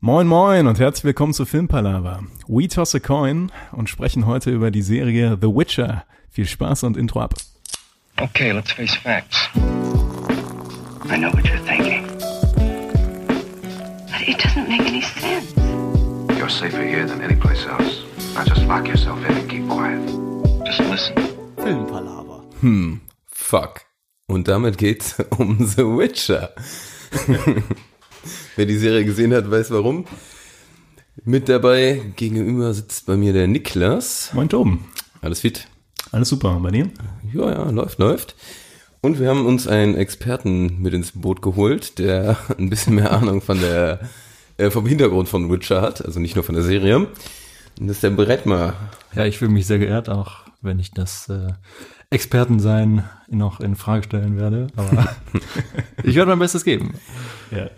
Moin moin und herzlich willkommen zu Filmpalava. We toss a coin und sprechen heute über die Serie The Witcher. Viel Spaß und Intro ab. Okay, let's face facts. I know what you're thinking. But it doesn't make any sense. You're safer here than any place else. Now just lock yourself in and keep quiet. Just listen. Filmpalaver. Hm, fuck. Und damit geht's um The Witcher. Wer die Serie gesehen hat, weiß warum. Mit dabei gegenüber sitzt bei mir der Niklas. Moin Toben. Alles fit? Alles super. Bei dir? Ja, ja, läuft, läuft. Und wir haben uns einen Experten mit ins Boot geholt, der ein bisschen mehr Ahnung von der, äh, vom Hintergrund von Witcher hat, also nicht nur von der Serie. Und das ist der Brettmer. Ja, ich fühle mich sehr geehrt, auch wenn ich das äh, Expertensein noch in Frage stellen werde. Aber ich werde mein Bestes geben. Ja.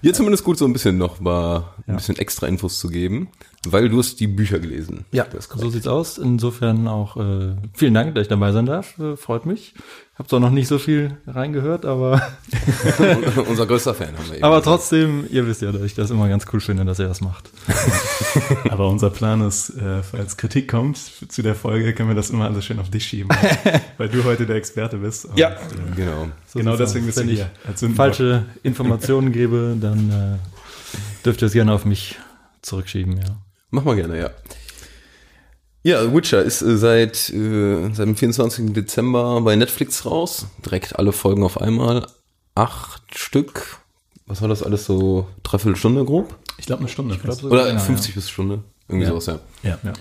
Hier zumindest gut so ein bisschen noch mal ein Ja. bisschen extra Infos zu geben, weil du hast die Bücher gelesen. Ist so sieht's aus. Insofern auch äh, vielen Dank, dass ich dabei sein darf. Äh, freut mich. Hab zwar noch nicht so viel reingehört, aber Unser größter Fan haben wir eben. aber trotzdem, ihr wisst ja, dass ich das immer ganz cool finde, dass ihr das macht. Aber unser Plan ist, äh, falls Kritik kommt zu der Folge, können wir das immer alles schön auf dich schieben. weil du heute der Experte bist. Und, Ja. Äh, Genau. So genau deswegen bist du Wenn ich hier. als Sündenbock. falsche Informationen gebe, dann äh, dürft ihr es gerne auf mich zurückschieben, ja. Mach mal gerne, ja. Ja, Witcher ist äh, seit, äh, seit dem 24. Dezember bei Netflix raus. Direkt alle Folgen auf einmal. Acht Stück. Was war das alles so? Dreiviertel Stunde grob? Ich glaube eine Stunde. glaub, Oder länger, 50 bis Stunde. Irgendwie Ja. sowas, ja. ja. Ja.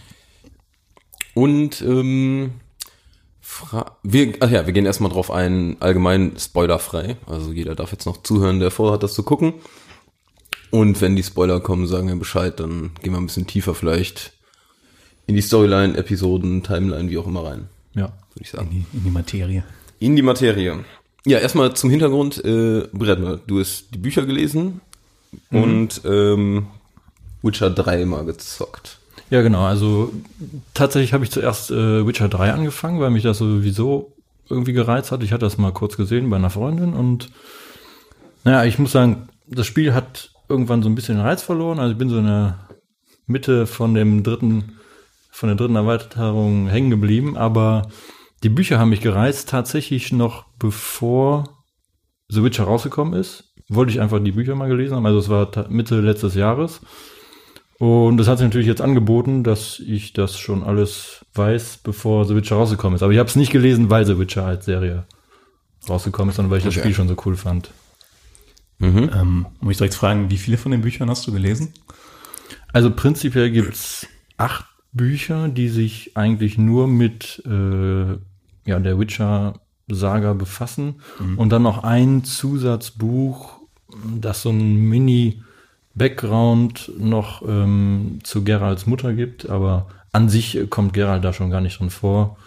Und ähm, fra wir, ach ja, wir gehen erstmal drauf ein, allgemein spoilerfrei. Also jeder darf jetzt noch zuhören, der vorhat, das zu gucken. Und wenn die Spoiler kommen, sagen wir Bescheid, dann gehen wir ein bisschen tiefer vielleicht in die Storyline, Episoden, Timeline, wie auch immer rein, Ja. würde ich sagen. In, die, in die Materie. In die Materie. Ja, erstmal zum Hintergrund, äh, Bredmer, du hast die Bücher gelesen und ähm, Witcher 3 mal gezockt. Ja, genau. Also tatsächlich habe ich zuerst äh, Witcher 3 angefangen, weil mich das sowieso irgendwie gereizt hat. Ich hatte das mal kurz gesehen bei einer Freundin und naja, ich muss sagen, das Spiel hat irgendwann so ein bisschen Reiz verloren. Also ich bin so in der Mitte von dem dritten, von der dritten Erweiterung hängen geblieben, aber die Bücher haben mich gereizt, tatsächlich noch bevor The Witcher rausgekommen ist. Wollte ich einfach die Bücher mal gelesen haben. Also es war Mitte letztes Jahres. Und das hat sich natürlich jetzt angeboten, dass ich das schon alles weiß, bevor The Witcher rausgekommen ist. Aber ich habe es nicht gelesen, weil The Witcher als Serie rausgekommen ist, sondern weil ich das Okay. Spiel schon so cool fand. Ähm, muss ich direkt fragen, wie viele von den Büchern hast du gelesen? Also prinzipiell gibt's acht Bücher, die sich eigentlich nur mit äh, ja, der Witcher-Saga befassen. Und dann noch ein Zusatzbuch, das so ein Mini-Background noch ähm, zu Geralds Mutter gibt. Aber an sich kommt Gerald da schon gar nicht drin vor.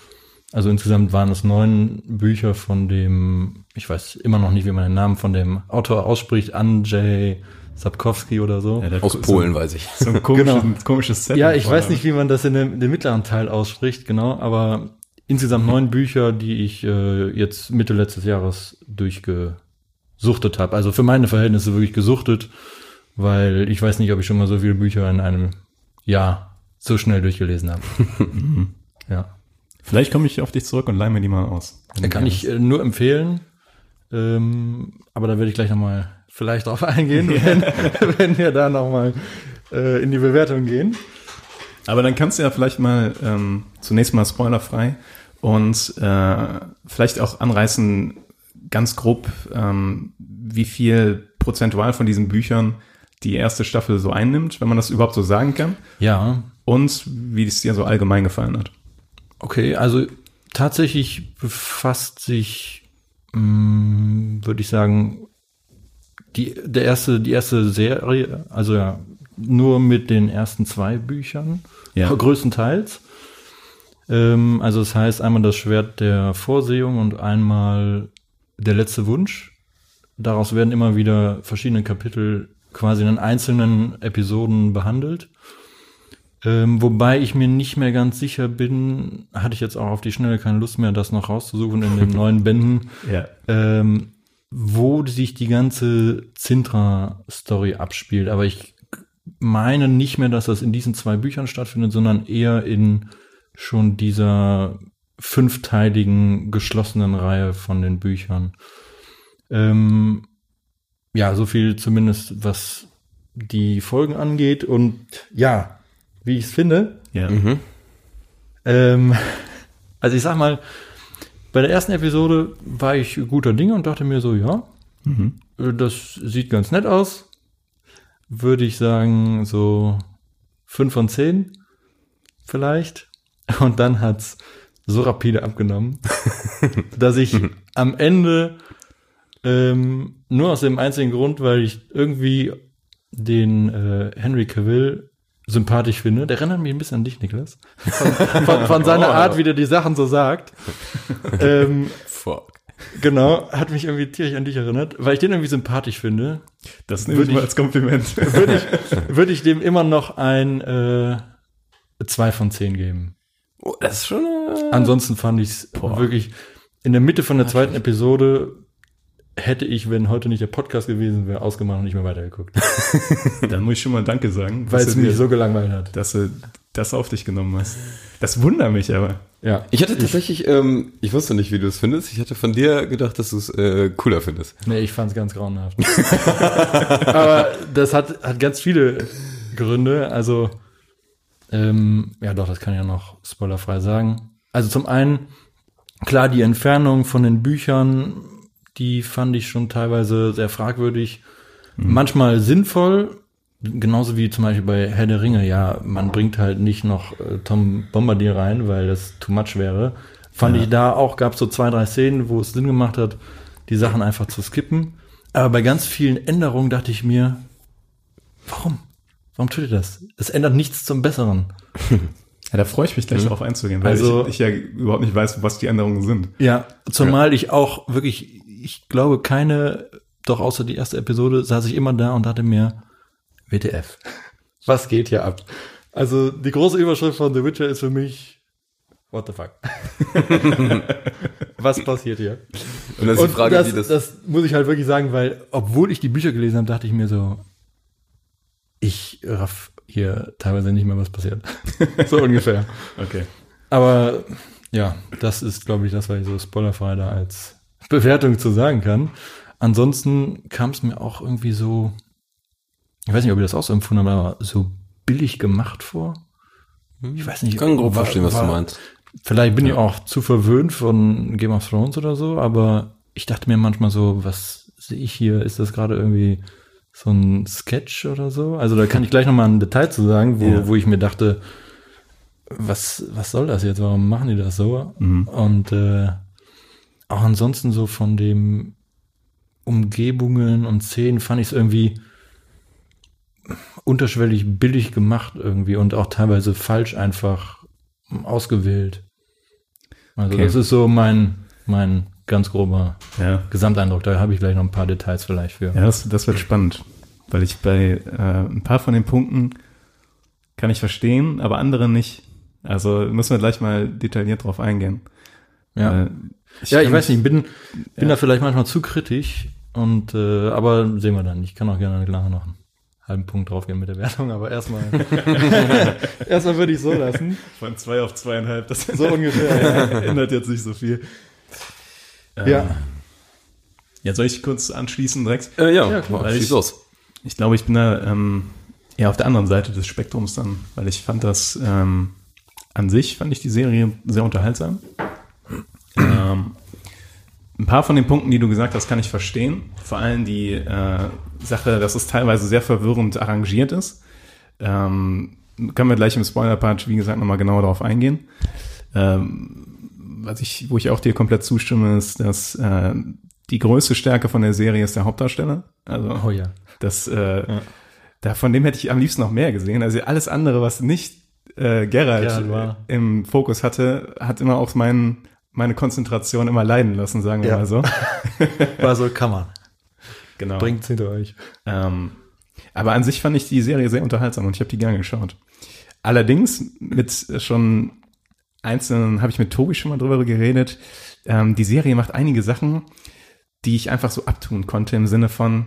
Also insgesamt waren es neun Bücher von dem, ich weiß immer noch nicht, wie man den Namen von dem Autor ausspricht, Andrzej Sapkowski oder so. der Aus so- Polen, weiß ich. So ein komisches, Genau. komisches Set. Ja, ich weiß nicht, wie man das in dem, dem mittleren Teil ausspricht, genau, aber insgesamt neun Bücher, die ich äh, jetzt Mitte letztes Jahres durchgesuchtet habe. Also für meine Verhältnisse wirklich gesuchtet, weil ich weiß nicht, ob ich schon mal so viele Bücher in einem Jahr so schnell durchgelesen habe. ja. Vielleicht komme ich auf dich zurück und leih mir die mal aus. Da kann ich äh, nur empfehlen, ähm, aber da werde ich gleich nochmal vielleicht drauf eingehen, wenn, wenn wir da nochmal äh, in die Bewertung gehen. Aber dann kannst du ja vielleicht mal ähm, zunächst mal spoilerfrei und äh, vielleicht auch anreißen, ganz grob, ähm, wie viel prozentual von diesen Büchern die erste Staffel so einnimmt, wenn man das überhaupt so sagen kann, Ja, und wie es dir so allgemein gefallen hat. Okay, also tatsächlich befasst sich, mh, würde ich sagen, die, der erste, die erste Serie, also ja, nur mit den ersten zwei Büchern, Ja. größtenteils. Ähm, also das heißt einmal das Schwert der Vorsehung und einmal der letzte Wunsch. Daraus werden immer wieder verschiedene Kapitel quasi in einzelnen Episoden behandelt. Ähm, wobei ich mir nicht mehr ganz sicher bin, hatte ich jetzt auch auf die Schnelle keine Lust mehr, das noch rauszusuchen in den neuen Bänden, Ja. ähm, wo sich die ganze Zintra-Story abspielt. Aber ich meine nicht mehr, dass das in diesen zwei Büchern stattfindet, sondern eher in schon dieser fünfteiligen geschlossenen Reihe von den Büchern. Ähm, ja, so viel zumindest, was die Folgen angeht. Und ja, wie ich es finde, Ja. ähm, also ich sag mal, bei der ersten Episode war ich guter Dinge und dachte mir so, ja, äh, das sieht ganz nett aus. Würde ich sagen, so fünf von zehn vielleicht. Und dann hat's so rapide abgenommen, dass ich am Ende ähm, nur aus dem einzigen Grund, weil ich irgendwie den äh, Henry Cavill sympathisch finde. Der erinnert mich ein bisschen an dich, Niklas. Von, von, von seiner Oh. Art, wie der die Sachen so sagt. ähm, Fuck. genau, hat mich irgendwie tierisch an dich erinnert, weil ich den irgendwie sympathisch finde. Das nehme ich Würde mal ich- als Kompliment. Würde ich, würde ich dem immer noch ein äh, zwei von zehn geben. Oh, das ist schon. Äh, Ansonsten fand ich es wirklich in der Mitte von der zweiten Episode hätte ich, wenn heute nicht der Podcast gewesen wäre, ausgemacht und nicht mehr weitergeguckt, Dann muss ich schon mal Danke sagen, weil es mich so gelangweilt hat. dass du das auf dich genommen hast. Das wundert mich aber. Ja, ich hatte tatsächlich, ähm, ich wusste nicht, wie du es findest. Ich hatte von dir gedacht, dass du es äh, cooler findest. nee, ich fand es ganz grauenhaft. Aber das hat, hat ganz viele Gründe. Also, ähm, ja doch, das kann ich ja noch spoilerfrei sagen. Also zum einen, klar, die Entfernung von den Büchern, die fand ich schon teilweise sehr fragwürdig. Manchmal sinnvoll, genauso wie zum Beispiel bei Herr der Ringe. Ja, man bringt halt nicht noch äh, Tom Bombardier rein, weil das too much wäre. Fand ich da auch, gab so zwei, drei Szenen, wo es Sinn gemacht hat, die Sachen einfach zu skippen. Aber bei ganz vielen Änderungen dachte ich mir, warum? Warum tut ihr das? Es ändert nichts zum Besseren. Ja, da freue ich mich gleich darauf einzugehen, weil Also- ich, ich ja überhaupt nicht weiß, was die Änderungen sind. Ja, zumal ich auch wirklich, ich glaube, keine, doch außer die erste Episode, saß ich immer da und dachte mir, WTF, was geht hier ab? Also die große Überschrift von The Witcher ist für mich, what the fuck? was passiert hier? Und dann ist die Und Frage, das, wie das. das muss ich halt wirklich sagen, weil, obwohl ich die Bücher gelesen habe, dachte ich mir so, ich raff hier teilweise nicht mehr, was passiert. so ungefähr. Okay. Aber ja, das ist, glaube ich, das, was ich so spoilerfrei da als Bewertung zu sagen kann. Ansonsten kam es mir auch irgendwie so, ich weiß nicht, ob ihr das auch so empfunden habt, aber so billig gemacht vor. Ich weiß nicht. Ich kann grob war- verstehen, was war- du meinst. Vielleicht bin ich auch zu verwöhnt von Game of Thrones oder so, aber ich dachte mir manchmal so, was sehe ich hier? Ist das gerade irgendwie so ein Sketch oder so? Also da kann ich gleich nochmal ein Detail zu sagen, wo, Ja. wo ich mir dachte, was, was soll das jetzt? Warum machen die das so? Und äh, auch ansonsten so von dem Umgebungen und Szenen fand ich es irgendwie unterschwellig billig gemacht irgendwie und auch teilweise falsch einfach ausgewählt. Also Okay. das ist so mein, mein ganz grober Ja. Gesamteindruck. Da habe ich gleich noch ein paar Details vielleicht für. Ja, das, das wird spannend, weil ich bei äh, ein paar von den Punkten kann ich verstehen, aber andere nicht. Also müssen wir gleich mal detailliert drauf eingehen. Ja. Äh, ja, ich weiß nicht, bin, bin Ja. da vielleicht manchmal zu kritisch und äh, aber sehen wir dann. Ich kann auch gerne nachher noch einen halben Punkt draufgehen mit der Wertung, aber erstmal erstmal würde ich so lassen. Von zwei auf zweieinhalb, das So ungefähr. ändert jetzt nicht so viel. ja. Ja, soll ich kurz anschließen, Rex? Äh, ja, Ja, klar. Weil schieß ich- los. Ich glaube, ich bin da ähm, eher auf der anderen Seite des Spektrums dann, weil ich fand das ähm, an sich, fand ich die Serie sehr unterhaltsam. Ähm, ein paar von den Punkten, die du gesagt hast, kann ich verstehen. Vor allem die äh, Sache, dass es teilweise sehr verwirrend arrangiert ist. Ähm, können wir gleich im Spoiler-Part, wie gesagt, nochmal genauer darauf eingehen. Ähm, was ich, wo ich auch dir komplett zustimme, ist, dass äh, die größte Stärke von der Serie ist der Hauptdarsteller. Also Oh ja. das, äh, da, von dem hätte ich am liebsten noch mehr gesehen. Also alles andere, was nicht äh, Geralt Geralt äh, im Fokus hatte, hat immer auch mein, meine Konzentration immer leiden lassen, sagen wir Ja. mal so. War so, kann man. Genau. Bringt's hinter euch. Ähm, aber an sich fand ich die Serie sehr unterhaltsam und ich habe die gerne geschaut. Allerdings mit schon einzelnen, habe ich mit Tobi schon mal drüber geredet, ähm, die Serie macht einige Sachen, die ich einfach so abtun konnte im Sinne von,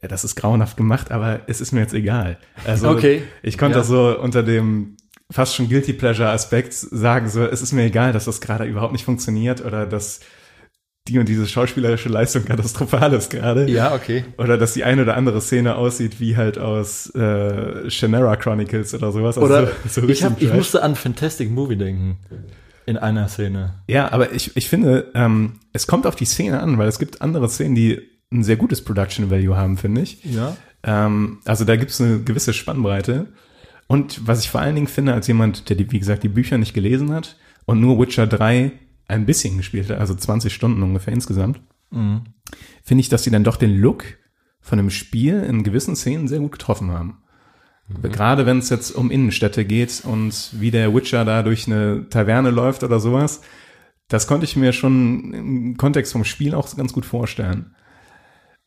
ja, das ist grauenhaft gemacht, aber es ist mir jetzt egal. Also Okay. ich konnte Ja. das so unter dem fast schon Guilty Pleasure Aspekt sagen, so, es ist mir egal, dass das gerade überhaupt nicht funktioniert oder dass die und diese schauspielerische Leistung katastrophal ist gerade. Ja, okay. Oder dass die eine oder andere Szene aussieht wie halt aus äh, Shannara Chronicles oder sowas. Also Oder so, so ich, hab, ich musste an Fantastic Movie denken. In einer Szene. Ja, aber ich, ich finde, ähm, es kommt auf die Szene an, weil es gibt andere Szenen, die ein sehr gutes Production Value haben, finde ich. Ja. Ähm, also da gibt es eine gewisse Spannbreite. Und was ich vor allen Dingen finde, als jemand, der, die, wie gesagt, die Bücher nicht gelesen hat und nur Witcher 3 ein bisschen gespielt hat, also 20 Stunden ungefähr insgesamt, finde ich, dass sie dann doch den Look von dem Spiel in gewissen Szenen sehr gut getroffen haben. Gerade wenn es jetzt um Innenstädte geht und wie der Witcher da durch eine Taverne läuft oder sowas, das konnte ich mir schon im Kontext vom Spiel auch ganz gut vorstellen.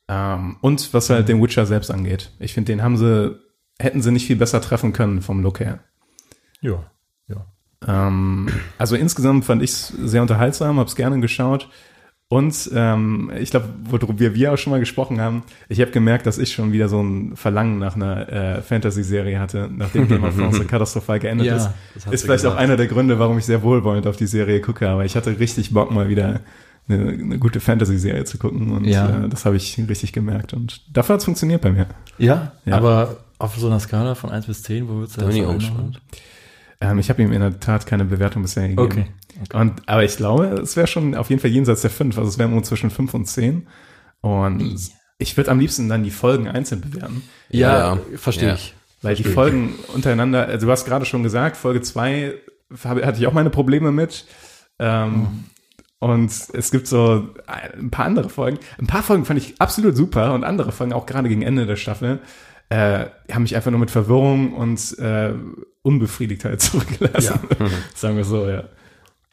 Ähm, und was halt den Witcher selbst angeht. Ich finde, den haben sie, hätten sie nicht viel besser treffen können vom Look her. Ja. Ja. Ähm, also insgesamt fand ich es sehr unterhaltsam, habe es gerne geschaut. Und ähm, ich glaube, worüber wir auch schon mal gesprochen haben, ich habe gemerkt, dass ich schon wieder so ein Verlangen nach einer äh, Fantasy-Serie hatte, nachdem Game of Thrones so katastrophal geendet Ja, ist. Ist vielleicht auch gesagt. einer der Gründe, warum ich sehr wohlwollend auf die Serie gucke. Aber ich hatte richtig Bock, mal wieder eine, eine gute Fantasy-Serie zu gucken. Und Ja. äh, das habe ich richtig gemerkt. Und dafür hat es funktioniert bei mir. Ja, Ja. aber auf so einer Skala von 1 bis 10, wo würdest du Da bin ich auch einordnen? Ähm, ich habe ihm in der Tat keine Bewertung bisher gegeben. Okay. Und, aber ich glaube, es wäre schon auf jeden Fall jenseits der 5. Also es wäre nur zwischen 5 und 10. Und ich würde am liebsten dann die Folgen einzeln bewerten. Ja, Ja, verstehe ja. ich. Weil die Folgen untereinander, also du hast gerade schon gesagt, Folge 2 hatte ich auch meine Probleme mit. Ähm, Und es gibt so ein paar andere Folgen. Ein paar Folgen fand ich absolut super und andere Folgen, auch gerade gegen Ende der Staffel, äh, haben mich einfach nur mit Verwirrung und äh, Unbefriedigtheit zurückgelassen. Sagen wir so, ja.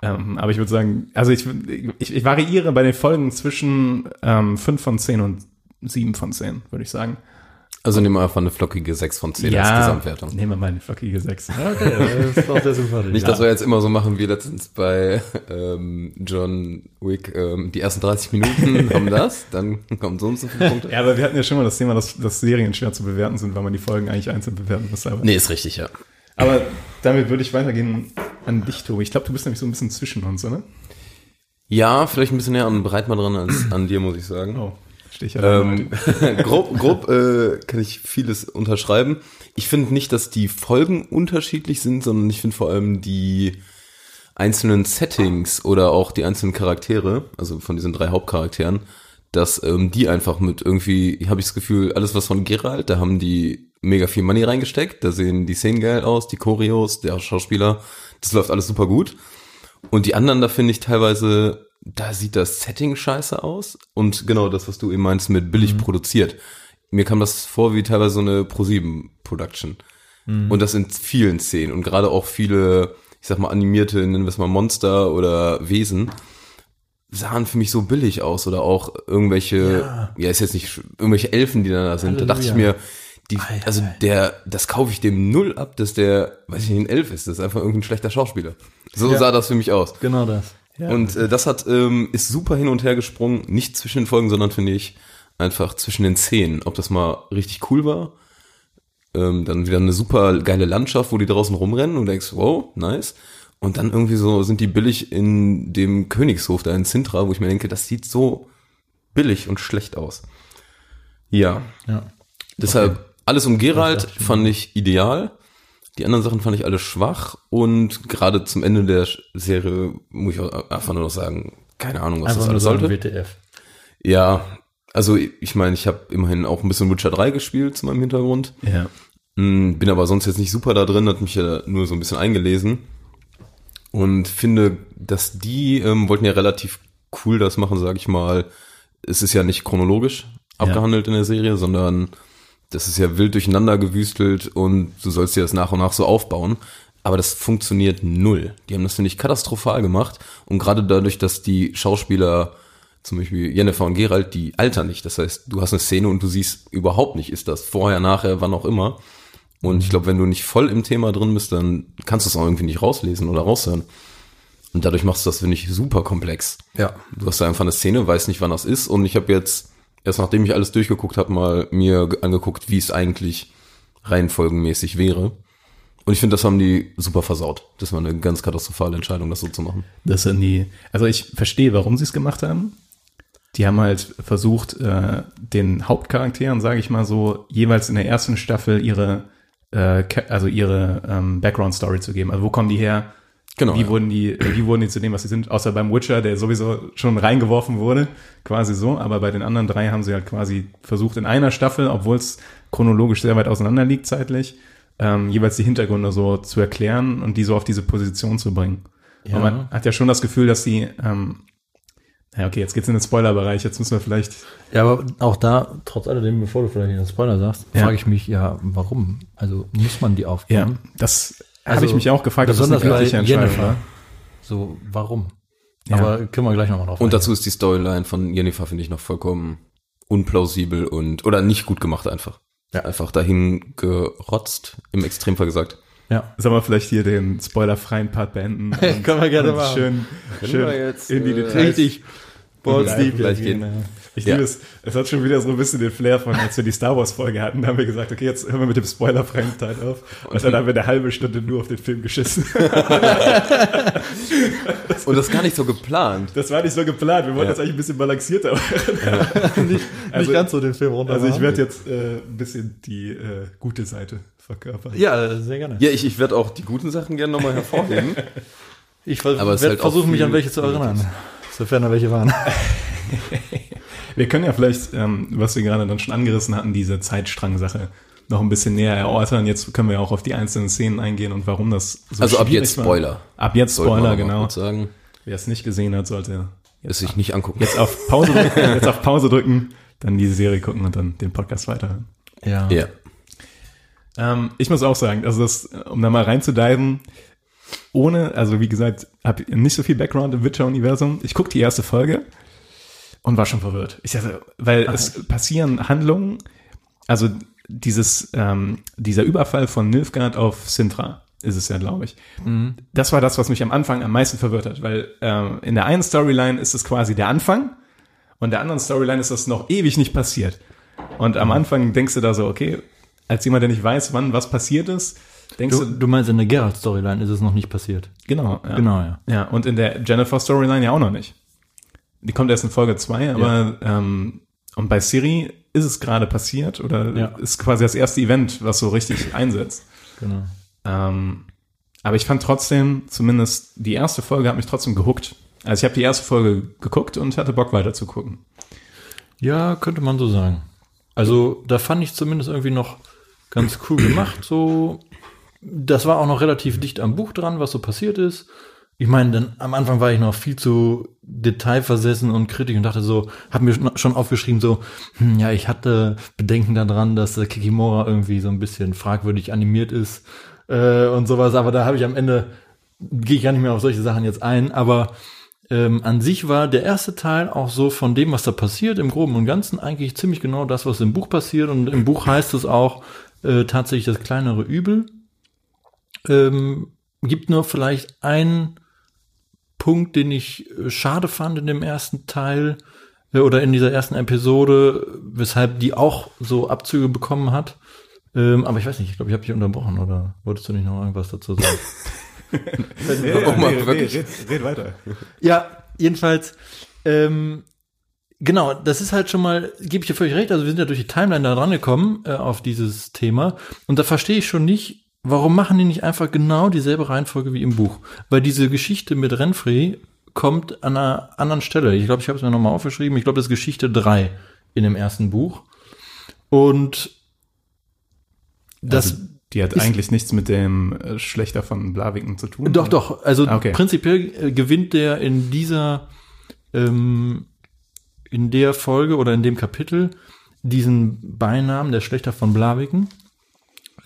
Ähm, aber ich würde sagen, also ich, ich, ich variiere bei den Folgen zwischen ähm, 5 von 10 und 7 von 10, würde ich sagen. Also nehmen wir einfach eine flockige 6 von 10 als Gesamtwertung. nehmen wir mal eine flockige 6. Okay, das ist auch sehr sympathisch. Nicht, dass wir jetzt immer so machen wie letztens bei ähm, John Wick. Ähm, die ersten 30 Minuten haben das, dann kommen so und so viele Punkte. Ja, aber wir hatten ja schon mal das Thema, dass, dass Serien schwer zu bewerten sind, weil man die Folgen eigentlich einzeln bewerten muss. Aber, Nee, ist richtig, ja. aber damit würde ich weitergehen an dich, Tobi. Ich glaube, du bist nämlich so ein bisschen zwischen uns, oder? Ja, vielleicht ein bisschen näher an Breitmann dran als an dir, muss ich sagen. Oh, ja Ähm, grob grob äh, kann ich vieles unterschreiben. Ich finde nicht, dass die Folgen unterschiedlich sind, sondern ich finde vor allem die einzelnen Settings oder auch die einzelnen Charaktere, also von diesen drei Hauptcharakteren, dass ähm, die einfach mit irgendwie, habe ich das Gefühl, alles was von Geralt, da haben die mega viel Money reingesteckt, da sehen die Szenen geil aus, die Choreos, der Schauspieler, das läuft alles super gut. Und die anderen, da finde ich teilweise, da sieht das Setting scheiße aus. Und genau das, was du eben meinst mit billig produziert. Mir kam das vor wie teilweise so eine Pro7-Production. Und das in vielen Szenen. Und gerade auch viele, ich sag mal, animierte, nennen wir es mal Monster oder Wesen, sahen für mich so billig aus. Oder auch irgendwelche, ja, ist jetzt nicht, irgendwelche Elfen, die da sind. Da dachte ich Halleluja. mir, die, also der, das kaufe ich dem null ab, dass der, weiß ich nicht, ein Elf ist. Das ist einfach irgendein schlechter Schauspieler. So Ja. sah das für mich aus. Genau das. Und äh, das hat ähm, ist super hin und her gesprungen, nicht zwischen den Folgen, sondern finde ich einfach zwischen den Szenen. Ob das mal richtig cool war, ähm, dann wieder eine super geile Landschaft, wo die draußen rumrennen und denkst, wow, nice. Und dann irgendwie so sind die billig in dem Königshof da in Sintra, wo ich mir denke, das sieht so billig und schlecht aus. Ja, Ja. deshalb alles um ich fand ich ideal. Die anderen Sachen fand ich alle schwach und gerade zum Ende der Serie muss ich auch einfach nur noch sagen, keine Ahnung, was Einfach das alles sollte. WTF. Ja, also ich meine, ich habe immerhin auch ein bisschen Witcher 3 gespielt zu meinem Hintergrund. Ja. Mm, Bin aber sonst jetzt nicht super da drin, hat mich ja nur so ein bisschen eingelesen. Und finde, dass die ähm, wollten ja relativ cool das machen, sag ich mal. Es ist ja nicht chronologisch abgehandelt in der Serie, sondern das ist ja wild durcheinander gewüstelt und du sollst dir das nach und nach so aufbauen. Aber das funktioniert null. Die haben das, finde ich, katastrophal gemacht. Und gerade dadurch, dass die Schauspieler, zum Beispiel Jennifer und Gerald, die altern nicht. Das heißt, du hast eine Szene und du siehst überhaupt nicht, ist das vorher, nachher, wann auch immer. Und ich glaube, wenn du nicht voll im Thema drin bist, dann kannst du es auch irgendwie nicht rauslesen oder raushören. Und dadurch machst du das, finde ich, super komplex. Ja. Du hast da einfach eine Szene, weißt nicht, wann das ist. Und ich habe jetzt erst nachdem ich alles durchgeguckt habe, mal mir ge- angeguckt, wie es eigentlich reihenfolgenmäßig wäre. Und ich finde, das haben die super versaut. Das war eine ganz katastrophale Entscheidung, das so zu machen. Das sind die, also ich verstehe, warum sie es gemacht haben. Die haben halt versucht, äh, den Hauptcharakteren, sage ich mal so, jeweils in der ersten Staffel ihre, äh, also ihre ähm, Background-Story zu geben. Also wo kommen die her? Genau, Wie ja. wurden die, äh, wie wurden die zu dem, was sie sind? Außer beim Witcher, der sowieso schon reingeworfen wurde, quasi so. Aber bei den anderen drei haben sie halt quasi versucht, in einer Staffel, obwohl es chronologisch sehr weit auseinander liegt zeitlich, ähm, jeweils die Hintergründe so zu erklären und die so auf diese Position zu bringen. Ja. Und man hat ja schon das Gefühl, dass sie, ähm, ja, okay, jetzt geht's in den Spoilerbereich, jetzt müssen wir vielleicht, Ja, aber auch da, trotz alledem, bevor du vielleicht den Spoiler sagst, Ja. frage ich mich, ja, warum? Also muss man die ja, aufgeben? das Also, habe ich mich auch gefragt, ob das eine besonders bei göttliche Entscheidung Jennifer. war. So, warum? Ja. Aber können wir gleich nochmal drauf Und dazu ist die Storyline von Jennifer, finde ich, noch vollkommen unplausibel und, oder nicht gut gemacht einfach. Ja. Einfach dahin gerotzt, im Extremfall gesagt. Ja. Sollen wir vielleicht hier den spoilerfreien Part beenden? und- Können wir gerne machen. Schön, schön wir jetzt, in die äh, Details. Richtig. Balls Ja, deep gleich gehen. ja. Ich Ja. liebe es. Es hat schon wieder so ein bisschen den Flair von, als wir die Star Wars Folge hatten, da haben wir gesagt, okay, jetzt hören wir mit dem spoilerfreien Teil auf. Und dann haben wir eine halbe Stunde nur auf den Film geschissen. Und das ist gar nicht so geplant. Das war nicht so geplant. Wir wollten Ja. das eigentlich ein bisschen balancierter machen. nicht, Also- nicht ganz so den Film runter. Also ich werde jetzt äh, ein bisschen die äh, gute Seite verkörpern. Ja, sehr gerne. Ja, ich, ich werde auch die guten Sachen gerne nochmal hervorheben. Ich ver werde halt versuchen, mich an welche zu erinnern. Sofern da welche waren. Wir können ja vielleicht, ähm, was wir gerade dann schon angerissen hatten, diese Zeitstrang-Sache noch ein bisschen näher erörtern. Jetzt können wir auch auf die einzelnen Szenen eingehen und warum das so Also ab jetzt war. Spoiler. Ab jetzt Sollte man Spoiler, genau. sagen. Wer es nicht gesehen hat, sollte Es sich nicht angucken. jetzt auf Pause drücken, jetzt auf Pause drücken, dann die Serie gucken und dann den Podcast weiterhören. Ja. Ja. Ähm, ich muss auch sagen, also das, um da mal reinzudiven, ohne, also wie gesagt, habe nicht so viel Background im Witcher-Universum. Ich gucke die erste Folge und war schon verwirrt. Ich dachte, weil es passieren Handlungen, also dieses, ähm, dieser Überfall von Nilfgaard auf Sintra ist es ja, glaube ich. Das war das, was mich am Anfang am meisten verwirrt hat, weil ähm, in der einen Storyline ist es quasi der Anfang und der anderen Storyline ist das noch ewig nicht passiert. Und am Anfang denkst du da so, okay, als jemand, der nicht weiß, wann was passiert ist, denkst Du, du, du meinst, in der Geralt-Storyline ist es noch nicht passiert. genau, ja. Genau, ja. Ja, und in der Jennifer-Storyline ja auch noch nicht. Die kommt erst in Folge zwei, aber ähm, und bei Siri ist es gerade passiert oder Ja. ist quasi das erste Event, was so richtig einsetzt. Genau. Ähm, aber ich fand trotzdem, zumindest die erste Folge hat mich trotzdem gehuckt. Also ich habe die erste Folge geguckt und hatte Bock weiter zu gucken. Ja, könnte man so sagen. Also, da fand ich zumindest irgendwie noch ganz cool gemacht. So, das war auch noch relativ dicht am Buch dran, was so passiert ist. Ich meine, dann am Anfang war ich noch viel zu detailversessen und kritisch und dachte so, habe mir schon- aufgeschrieben so, hm, ja, ich hatte Bedenken daran, dass äh, Kikimora irgendwie so ein bisschen fragwürdig animiert ist äh, und sowas, aber da habe ich am Ende gehe ich gar nicht mehr auf solche Sachen jetzt ein, aber ähm, an sich war der erste Teil auch so von dem, was da passiert, im Groben und Ganzen eigentlich ziemlich genau das, was im Buch passiert. Und im Buch heißt es auch äh, tatsächlich das kleinere Übel. Ähm, gibt nur vielleicht einen Punkt, den ich äh, schade fand in dem ersten Teil äh, oder in dieser ersten Episode, weshalb die auch so Abzüge bekommen hat. Ähm, aber ich weiß nicht, ich glaube, ich habe dich unterbrochen oder wolltest du nicht noch irgendwas dazu sagen? Oh, mal wirklich. red, red weiter. Ja, jedenfalls, ähm, genau, das ist halt schon mal, gebe ich dir völlig recht, also wir sind ja durch die Timeline da dran gekommen äh, auf dieses Thema und da verstehe ich schon nicht, warum machen die nicht einfach genau dieselbe Reihenfolge wie im Buch? Weil diese Geschichte mit Renfrey kommt an einer anderen Stelle. Ich glaube, ich habe es mir nochmal aufgeschrieben. Ich glaube, das ist Geschichte 3 in dem ersten Buch. Und das also, die hat eigentlich nichts mit dem äh, Schlechter von Blaviken zu tun. Doch, doch. Also Ah, okay. prinzipiell äh, gewinnt der in dieser, ähm, in der Folge oder in dem Kapitel diesen Beinamen, der Schlechter von Blaviken.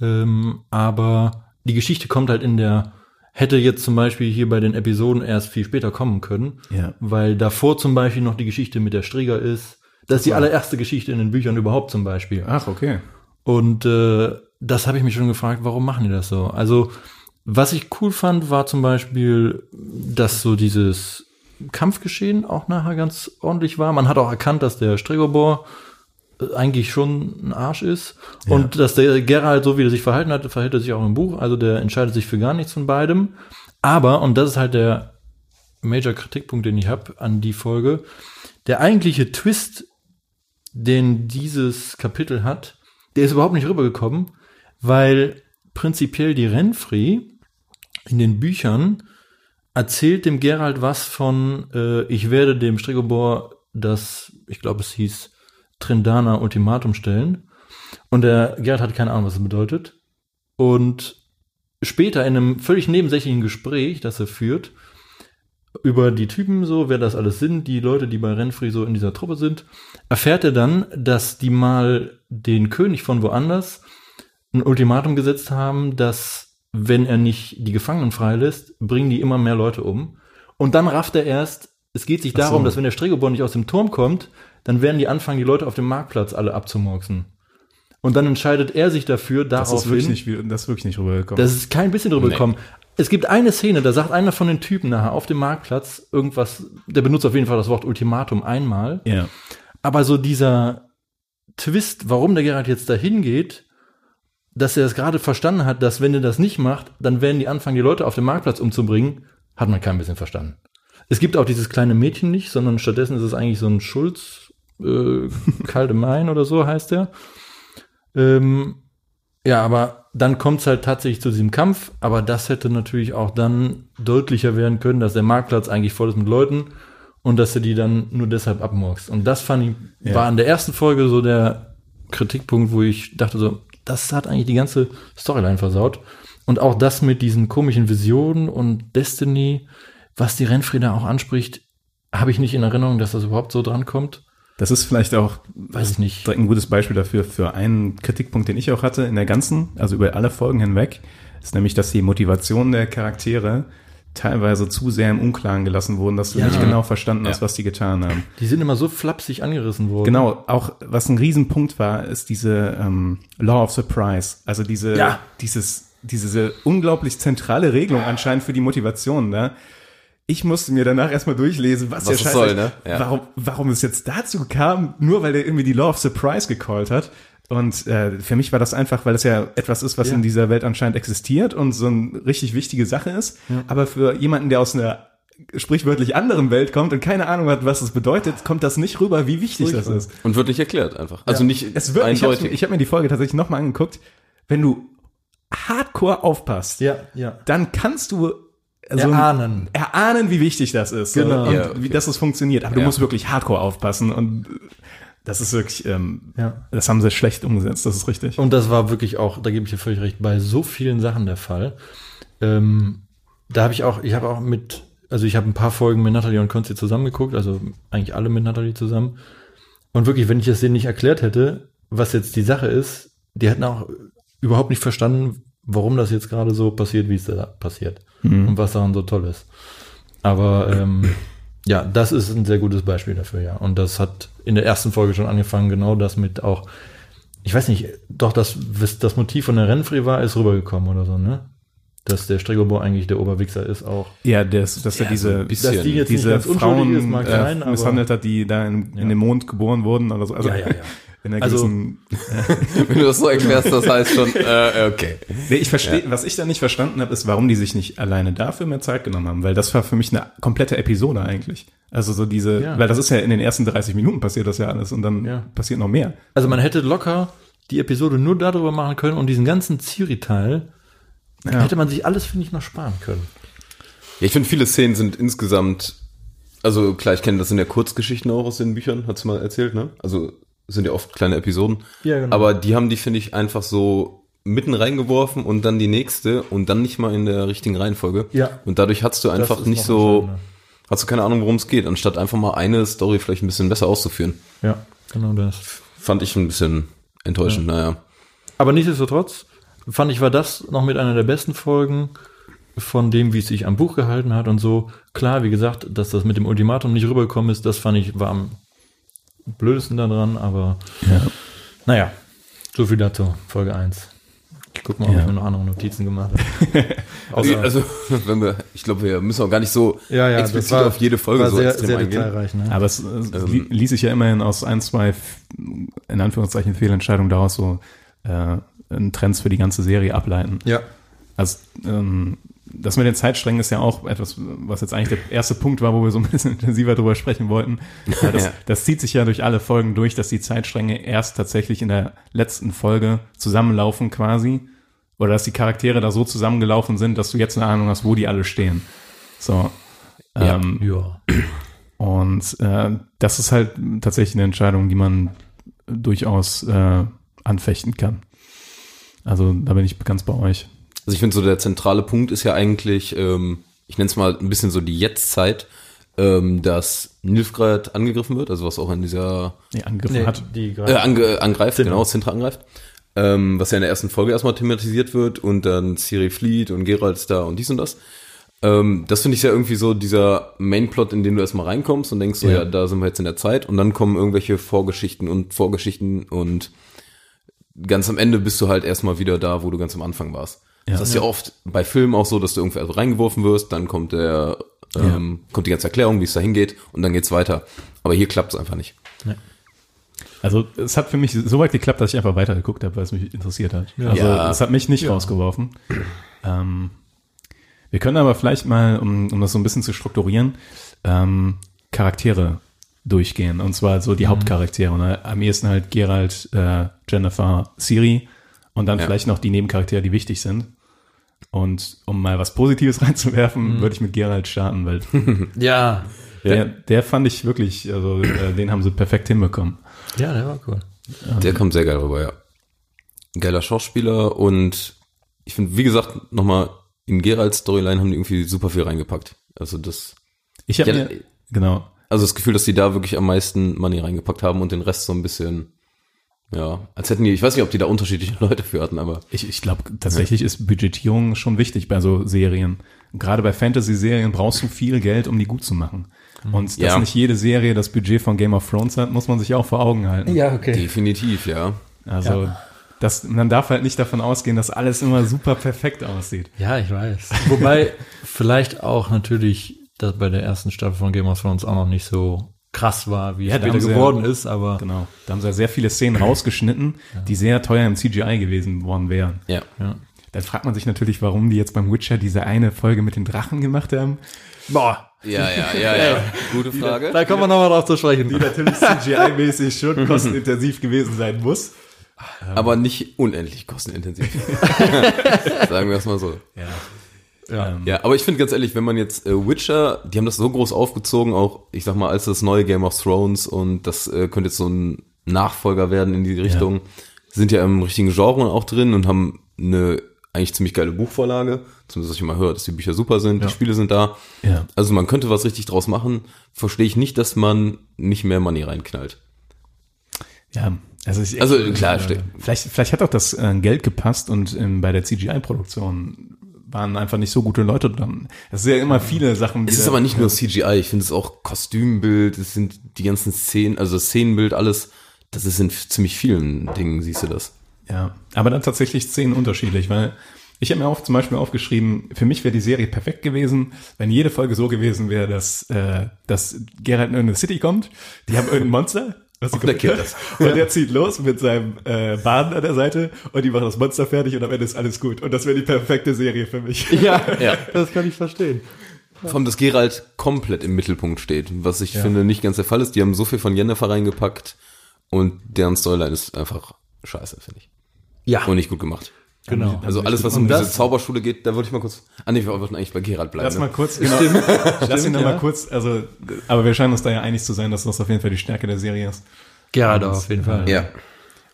Ähm, aber die Geschichte kommt halt in der, hätte jetzt zum Beispiel hier bei den Episoden erst viel später kommen können, Ja. weil davor zum Beispiel noch die Geschichte mit der Strieger ist. Das ist die allererste Geschichte in den Büchern überhaupt zum Beispiel. Ach, okay. Und äh, das habe ich mich schon gefragt, warum machen die das so? Also, was ich cool fand, war zum Beispiel, dass so dieses Kampfgeschehen auch nachher ganz ordentlich war. Man hat auch erkannt, dass der Stregobor eigentlich schon ein Arsch ist. Und dass der Geralt, so wie er sich verhalten hat, verhält er sich auch im Buch. Also der entscheidet sich für gar nichts von beidem. Aber, und das ist halt der Major Kritikpunkt, den ich habe an die Folge, der eigentliche Twist, den dieses Kapitel hat, der ist überhaupt nicht rübergekommen, weil prinzipiell die Renfri in den Büchern erzählt dem Geralt was von, äh, ich werde dem Stregobor das, ich glaube es hieß, Trindana Ultimatum stellen. Und der Geralt hat keine Ahnung, was das bedeutet. Und später in einem völlig nebensächlichen Gespräch, das er führt, über die Typen so, wer das alles sind, die Leute, die bei Renfrey so in dieser Truppe sind, erfährt er dann, dass die mal den König von woanders ein Ultimatum gesetzt haben, dass wenn er nicht die Gefangenen freilässt, bringen die immer mehr Leute um. Und dann rafft er erst, es geht sich darum, so. dass wenn der Stregobor nicht aus dem Turm kommt, dann werden die anfangen, die Leute auf dem Marktplatz alle abzumurksen. Und dann entscheidet er sich dafür, Das darauf ist wirklich nicht, das ist wirklich nicht rübergekommen. das ist kein bisschen drüber Nee. gekommen. Es gibt eine Szene, da sagt einer von den Typen nachher auf dem Marktplatz irgendwas, der benutzt auf jeden Fall das Wort Ultimatum einmal. ja. Aber so dieser Twist, warum der Geralt jetzt dahin geht, dass er es gerade verstanden hat, dass wenn er das nicht macht, dann werden die anfangen, die Leute auf dem Marktplatz umzubringen, hat man kein bisschen verstanden. Es gibt auch dieses kleine Mädchen nicht, sondern stattdessen ist es eigentlich so ein Schulz, äh, Main oder so heißt der. Ähm, ja, aber dann kommt es halt tatsächlich zu diesem Kampf, aber das hätte natürlich auch dann deutlicher werden können, dass der Marktplatz eigentlich voll ist mit Leuten und dass er die dann nur deshalb abmurkst. Und das fand ich, Ja. war in der ersten Folge so der Kritikpunkt, wo ich dachte so, das hat eigentlich die ganze Storyline versaut. Und auch das mit diesen komischen Visionen und Destiny, was die Rennfriede auch anspricht, habe ich nicht in Erinnerung, dass das überhaupt so drankommt. Das ist vielleicht auch Weiß ich nicht. direkt ein gutes Beispiel dafür, für einen Kritikpunkt, den ich auch hatte in der ganzen, also über alle Folgen hinweg, ist nämlich, dass die Motivation der Charaktere teilweise zu sehr im Unklaren gelassen wurden, dass du Ja. nicht genau verstanden hast, Ja. was die getan haben. Die sind immer so flapsig angerissen worden. Genau, auch was ein Riesenpunkt war, ist diese ähm, Law of Surprise. Also diese, Ja. dieses, diese unglaublich zentrale Regelung anscheinend für die Motivation. Ne? Ich musste mir danach erstmal durchlesen, was, Was der es Scheiß soll, ne? Ja. warum, warum es jetzt dazu kam, nur weil der irgendwie die Law of Surprise gecallt hat. Und äh, für mich war das einfach, weil es ja etwas ist, was Ja. in dieser Welt anscheinend existiert und so eine richtig wichtige Sache ist. Aber für jemanden, der aus einer sprichwörtlich anderen Welt kommt und keine Ahnung hat, was es bedeutet, kommt das nicht rüber, wie wichtig das ist. Und wird nicht erklärt einfach. Also nicht Es wird, ich habe eindeutig. ich hab mir die Folge tatsächlich nochmal angeguckt. Wenn du hardcore aufpasst, Ja, ja. dann kannst du so Erahnen. erahnen, wie wichtig das ist Genau. und Ja, okay. wie das es funktioniert. Aber du Ja. musst wirklich hardcore aufpassen und das ist wirklich, ähm, Ja. das haben sie schlecht umgesetzt, das ist richtig. Und das war wirklich auch, da gebe ich dir völlig recht, bei so vielen Sachen der Fall. Ähm, da habe ich auch, ich habe auch mit, also ich habe ein paar Folgen mit Natalie und Konzi zusammengeguckt, also eigentlich alle mit Natalie zusammen. Und wirklich, wenn ich es denen nicht erklärt hätte, was jetzt die Sache ist, die hätten auch überhaupt nicht verstanden, warum das jetzt gerade so passiert, wie es da passiert. Und was daran so toll ist. Aber ähm, ja, das ist ein sehr gutes Beispiel dafür, ja. Und das hat in der ersten Folge schon angefangen, genau das mit auch, ich weiß nicht, doch das, was das Motiv von der Renfrey war, ist rübergekommen oder so, ne? Dass der Stregobor eigentlich der Oberwichser ist auch. Ja, das, dass er Ja, diese, bisschen. Dass die jetzt diese Frauen ist, mag sein, äh, aber- misshandelt hat, die da in, Ja. in den Mond geboren wurden oder so. Also Ja, ja, ja. In einer Also- Wenn du das so erklärst, das heißt schon, äh, okay. Nee, ich verstehe, was ich da nicht verstanden habe, ist, warum die sich nicht alleine dafür mehr Zeit genommen haben, weil das war für mich eine komplette Episode eigentlich. Also so diese, Ja. weil das ist ja in den ersten 30 Minuten passiert das ja alles und dann Ja. passiert noch mehr. Also man hätte locker die Episode nur darüber machen können und diesen ganzen Ciri-Teil Ja. hätte man sich alles, finde ich, noch sparen können. Ja, ich finde, viele Szenen sind insgesamt, also klar, ich kenne das in der Kurzgeschichten auch aus den Büchern, hat's mal erzählt, ne? Also sind ja oft kleine Episoden. Ja, genau. Aber die haben die, finde ich, einfach so mitten reingeworfen und dann die nächste und dann nicht mal in der richtigen Reihenfolge. Ja. Und dadurch hast du einfach nicht so, entscheidender. hast du keine Ahnung, worum es geht, anstatt einfach mal eine Story vielleicht ein bisschen besser auszuführen. Ja, genau das. Fand ich ein bisschen enttäuschend, naja. Aber nichtsdestotrotz fand ich, war das noch mit einer der besten Folgen von dem, wie es sich am Buch gehalten hat und so. Klar, wie gesagt, dass das mit dem Ultimatum nicht rübergekommen ist, das fand ich, war am blödesten daran, aber naja, so viel dazu, Folge 1. Ich guck mal, ob Ja. ich mir noch andere Notizen gemacht habe. Also, Außer- also wenn wir, ich glaube, wir müssen auch gar nicht so ja, ja, explizit das war, auf jede Folge war so sehr, extrem sehr eingehen. detailreich. Ne? Aber es, es li- ließ sich ja immerhin aus ein, zwei, in Anführungszeichen, Fehlentscheidungen daraus so äh, einen Trends für die ganze Serie ableiten. ja, Also ähm, das mit den Zeitsträngen ist ja auch etwas, was jetzt eigentlich der erste Punkt war, wo wir so ein bisschen intensiver drüber sprechen wollten. Ja, das, Ja. das zieht sich ja durch alle Folgen durch, dass die Zeitstränge erst tatsächlich in der letzten Folge zusammenlaufen quasi. Oder dass die Charaktere da so zusammengelaufen sind, dass du jetzt eine Ahnung hast, wo die alle stehen. So. Ja. Ähm, ja. und äh, das ist halt tatsächlich eine Entscheidung, die man durchaus äh, anfechten kann. Also da bin ich ganz bei euch. Also ich finde so der zentrale Punkt ist ja eigentlich, ähm, ich nenne es mal ein bisschen so die Jetztzeit, ähm, dass Nilfgaard angegriffen wird, also was auch in dieser Nee, angegriffen hat. die äh, ange, angreift, Sintra. genau, Sintra angreift. Ähm, was ja in der ersten Folge erstmal thematisiert wird und dann Ciri flieht und Geralt ist da und dies und das. Ähm, das finde ich ja irgendwie so dieser Mainplot, in den du erstmal reinkommst und denkst so, Ja. ja. da sind wir jetzt in der Zeit und dann kommen irgendwelche Vorgeschichten und Vorgeschichten und ganz am Ende bist du halt erstmal wieder da, wo du ganz am Anfang warst. Ja. Das ist ja oft bei Filmen auch so, dass du irgendwie also reingeworfen wirst, dann kommt der, ähm, kommt die ganze Erklärung, wie es dahin geht und dann geht's weiter. Aber hier klappt es einfach nicht. Also es hat für mich so weit geklappt, dass ich einfach weitergeguckt habe, weil es mich interessiert hat. Ja. Also Ja. es hat mich nicht rausgeworfen. Ähm, wir können aber vielleicht mal, um, um das so ein bisschen zu strukturieren, ähm, Charaktere durchgehen. Und zwar so die Mhm. Hauptcharaktere. Und am ehesten halt Geralt, äh, Jennifer, Siri und dann Ja. vielleicht noch die Nebencharaktere, die wichtig sind. Und um mal was Positives reinzuwerfen, Mhm. würde ich mit Geralt starten, weil Ja. der, der fand ich wirklich, also äh, den haben sie perfekt hinbekommen. Ja, der war cool. Der kommt sehr geil rüber, ja. Geiler Schauspieler und ich finde, wie gesagt, nochmal in Geralds Storyline haben die irgendwie super viel reingepackt. Also das, Ich habe genau, also das Gefühl, dass die da wirklich am meisten Money reingepackt haben und den Rest so ein bisschen, ja, als hätten die, ich weiß nicht, ob die da unterschiedliche Leute für hatten, aber Ich, ich glaube, tatsächlich ist Budgetierung schon wichtig bei so Serien. Gerade bei Fantasy-Serien brauchst du viel Geld, um die gut zu machen. Und dass Ja. nicht jede Serie das Budget von Game of Thrones hat, muss man sich auch vor Augen halten. Ja, okay. definitiv, ja. Also das, man darf halt nicht davon ausgehen, dass alles immer super perfekt aussieht. Ja, ich weiß. Wobei vielleicht auch natürlich das bei der ersten Staffel von Game of Thrones auch noch nicht so krass war, wie Ja, es da später sie ja- geworden ist, aber Genau. Da haben sie ja sehr viele Szenen rausgeschnitten, die sehr teuer im CGI gewesen worden wären. Ja. ja. Dann fragt man sich natürlich, warum die jetzt beim Witcher diese eine Folge mit den Drachen gemacht haben. Boah, Ja, ja, ja, ja. Gute Frage. da kommen wir nochmal drauf zu sprechen. Die natürlich CGI-mäßig schon kostenintensiv gewesen sein muss. Aber nicht unendlich kostenintensiv. Sagen wir es mal so. Ja. Ja, aber ich finde ganz ehrlich, wenn man jetzt äh, Witcher, die haben das so groß aufgezogen, auch ich sag mal als das neue Game of Thrones und das äh, könnte jetzt so ein Nachfolger werden in die Richtung, sind ja im richtigen Genre auch drin und haben eine eigentlich ziemlich geile Buchvorlage, zumindest was ich mal höre, dass die Bücher super sind, die Spiele sind da. Ja. Also man könnte was richtig draus machen. Verstehe ich nicht, dass man nicht mehr Money reinknallt. Ja, also, ich, Also klar, ste- Vielleicht, vielleicht hat auch das äh, Geld gepasst und ähm, bei der CGI-Produktion waren einfach nicht so gute Leute dran. Es sind ja immer viele Sachen. die Es ist aber nicht nur CGI, ich finde es auch Kostümbild, es sind die ganzen Szenen, also Szenenbild, alles, das ist in ziemlich vielen Dingen, siehst du das. Ja, aber dann tatsächlich Szenen unterschiedlich, weil ich habe mir auch zum Beispiel aufgeschrieben, für mich wäre die Serie perfekt gewesen, wenn jede Folge so gewesen wäre, dass, äh, dass Geralt in eine City kommt, die haben irgendein Monster, was Und der hat, und der zieht los mit seinem äh, Baden an der Seite und die machen das Monster fertig und am Ende ist alles gut. Und das wäre die perfekte Serie für mich. Ja, Ja. das kann ich verstehen. Vor allem, dass Geralt komplett im Mittelpunkt steht, was ich finde nicht ganz der Fall ist. Die haben so viel von Jennifer reingepackt und deren Storyline ist einfach scheiße, finde ich. Ja, Und nicht gut gemacht. Genau. Also alles, was um diese Zauberschule geht, da würde ich mal kurz, ah nee, wir wollten eigentlich bei Geralt bleiben. Lass ne? mal kurz, genau, lass ihn noch mal kurz, also, aber wir scheinen uns da ja einig zu sein, dass das auf jeden Fall die Stärke der Serie ist. Geralt auf jeden Fall. Ja.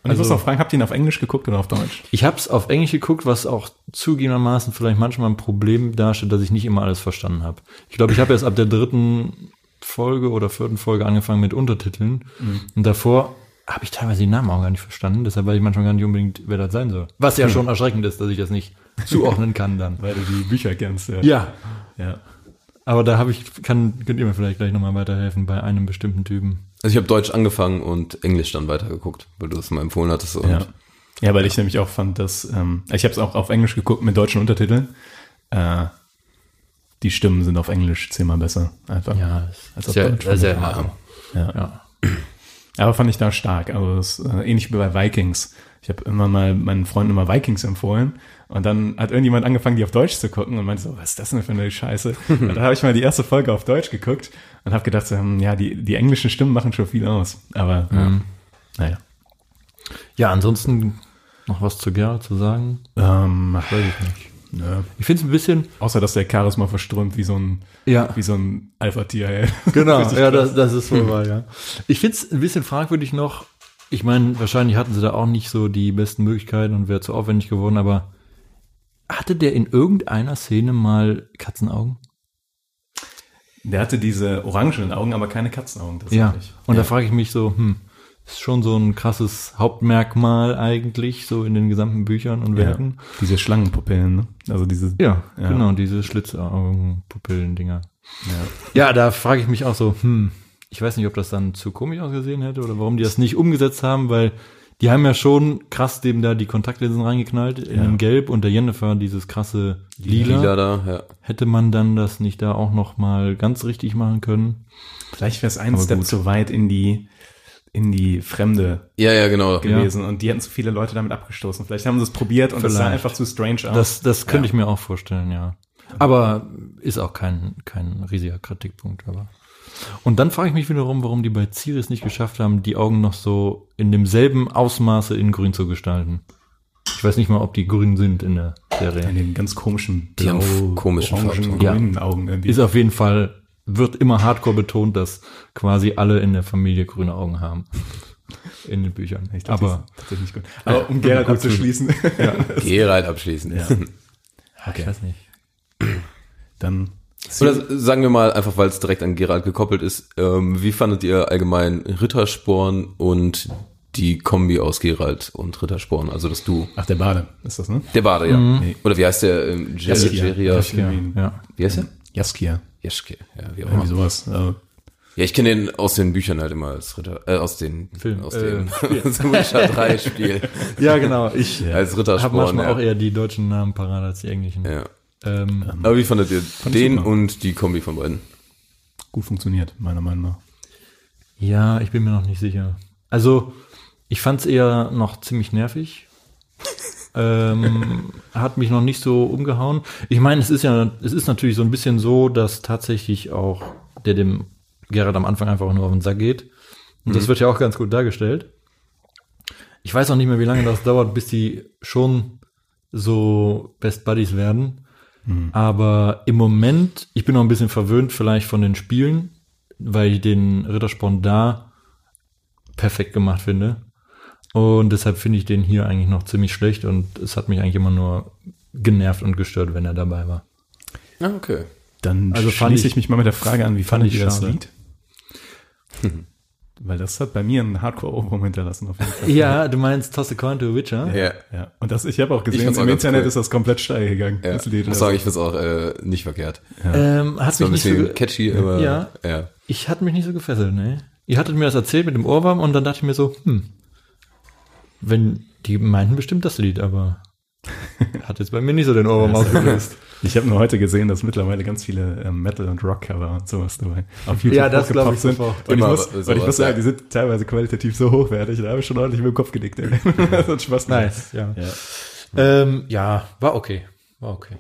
Und ich muss noch fragen, habt ihr ihn auf Englisch geguckt oder auf Deutsch? Ich habe es auf Englisch geguckt, was auch zugegebenermaßen vielleicht manchmal ein Problem darstellt, dass ich nicht immer alles verstanden habe. Ich glaube, ich habe erst ab der dritten Folge oder vierten Folge angefangen mit Untertiteln. Und davor habe ich teilweise die Namen auch gar nicht verstanden. Deshalb weiß ich manchmal gar nicht unbedingt, wer das sein soll. Was ja schon erschreckend ist, dass ich das nicht zuordnen kann dann. Weil du die Bücher kennst. Ja. Ja, ja. aber da habe ich, kann, könnt ihr mir vielleicht gleich nochmal weiterhelfen bei einem bestimmten Typen. Also ich habe Deutsch angefangen und Englisch dann weitergeguckt, weil du das mal empfohlen hattest. Ja. Ja, weil ich nämlich auch fand, dass ähm, ich habe es auch auf Englisch geguckt mit deutschen Untertiteln. Äh, die Stimmen sind auf Englisch zehnmal besser. Einfach. Ja, Als auf ja, Deutsch. sehr, sehr hart. Ja. Ja. Aber fand ich da stark. Also das, ist, äh, ähnlich wie bei Vikings. Ich habe immer mal meinen Freunden immer Vikings empfohlen und dann hat irgendjemand angefangen, die auf Deutsch zu gucken und meinte so, was ist das denn für eine Scheiße? und da habe ich mal die erste Folge auf Deutsch geguckt und habe gedacht, so, hm, ja, die, die englischen Stimmen machen schon viel aus. Aber Mhm. naja. ja, ansonsten noch was zu Geralt zu sagen? Ähm, Weiß ich nicht. Nö. Ich finde es ein bisschen, Außer dass der Charisma verströmt wie so ein, ja, wie so ein Alpha-Tier. Genau, ja, das, das ist wohl wahr, ja. Ich finde es ein bisschen fragwürdig noch. Ich meine, wahrscheinlich hatten sie da auch nicht so die besten Möglichkeiten und wäre zu aufwendig geworden, aber hatte der in irgendeiner Szene mal Katzenaugen? Der hatte diese orangenen Augen, aber keine Katzenaugen. Ja. Und ja. da frage ich mich so, hm, ist schon so ein krasses Hauptmerkmal eigentlich, so in den gesamten Büchern und ja. Werken. Diese Schlangenpupillen, ne? Also diese. Ja, Ja. genau, diese Schlitzaugen, Pupillen-Dinger. Ja. Ja, da frage ich mich auch so, hm, ich weiß nicht, ob das dann zu komisch ausgesehen hätte oder warum die das nicht umgesetzt haben, weil die haben ja schon krass dem da die Kontaktlinsen reingeknallt in Ja. dem Gelb und der Jennifer dieses krasse Lila. Lila da, ja. Hätte man dann das nicht da auch noch mal ganz richtig machen können? Vielleicht wäre es ein Aber Step gut. zu weit in die, in die Fremde Ja, ja, genau. gewesen und die hätten zu viele Leute damit abgestoßen. Vielleicht haben sie es probiert und es sah einfach zu strange aus. Das, das könnte Ja. ich mir auch vorstellen, ja. Aber ist auch kein, kein riesiger Kritikpunkt, aber. Und dann frage ich mich wiederum, warum die bei Ciris nicht geschafft haben, die Augen noch so in demselben Ausmaße in grün zu gestalten. Ich weiß nicht mal, ob die grün sind in der in Serie. den ganz komischen Die haben blau, komischen orangen. Ja. grünen Augen irgendwie. Ist auf jeden Fall, wird immer hardcore betont, dass quasi alle in der Familie grüne Augen haben. In den Büchern. Ich glaub, aber tatsächlich gut. Aber um Geralt gut zu- abzuschließen, Geralt abschließen. Ja. ich weiß nicht. dann Oder sagen wir mal, einfach weil es direkt an Geralt gekoppelt ist, ähm, wie fandet ihr allgemein Rittersporn und die Kombi aus Geralt und Rittersporn, also das Du? ach der Bade ist das ne? Der Bade, ja. Nee. Oder wie heißt der? Ähm. Jeria? Jaskier. Ja, ja. Wie heißt der? Jaskier, Jeschke, ja, wie auch immer. sowas. Also, Ja, ich kenne den aus den Büchern halt immer als Ritter, äh, aus den Film, aus äh, dem so Witcher 3 Spiel. ja, genau. Ich Als habe Rittersporn. manchmal Ja. auch eher die deutschen Namen parat als die englischen. ja. Ähm, Aber wie fandet ihr den super. und die Kombi von beiden? gut funktioniert, meiner Meinung nach. ja, ich bin mir noch nicht sicher. Also, ich fand es eher noch ziemlich nervig. Ähm, hat mich noch nicht so umgehauen. Ich meine, es ist ja, es ist natürlich so ein bisschen so, dass tatsächlich auch der dem Gerard am Anfang einfach nur auf den Sack geht. Und das wird ja auch ganz gut dargestellt. Ich weiß auch nicht mehr, wie lange das dauert, bis die schon so Best Buddies werden. Aber im Moment, ich bin noch ein bisschen verwöhnt vielleicht von den Spielen, weil ich den Rittersporn da perfekt gemacht finde. Und deshalb finde ich den hier eigentlich noch ziemlich schlecht und es hat mich eigentlich immer nur genervt und gestört, wenn er dabei war. Ah, okay. Dann Also fand schließe ich- ich mich mal mit der Frage an, wie fand ich das schade. Lied? Weil das hat bei mir einen Hardcore-Ohrwurm hinterlassen auf jeden Fall. Ja, du meinst Toss a Coin to a Witcher? Ja. Ja, und das, ich habe auch gesehen, auch im Internet cool. ist das komplett steil gegangen. Ja, das ich Lied. muss Also, sagen, ich find's auch äh, nicht verkehrt. Ähm, hat ein mich nicht bisschen so, catchy, aber Ja. ja. ich hatte mich nicht so gefesselt, ne? Ihr hattet mir das erzählt mit dem Ohrwurm und dann dachte ich mir so, hm, wenn, die meinten bestimmt das Lied, aber hat jetzt bei mir nicht so den Ohrwurm ausgelöst. ich habe nur heute gesehen, dass mittlerweile ganz viele ähm, Metal- und Rock-Cover und sowas dabei auf YouTube Ja, das glaub ich sind. sofort. Und ich Immer muss, sowas, und ich muss sagen, ja. die sind teilweise qualitativ so hochwertig, da habe ich schon ordentlich mit dem Kopf gedickt. Ey. das hat Spaß gemacht. Nice, ja. Ja. Ähm, ja, war okay. War okay.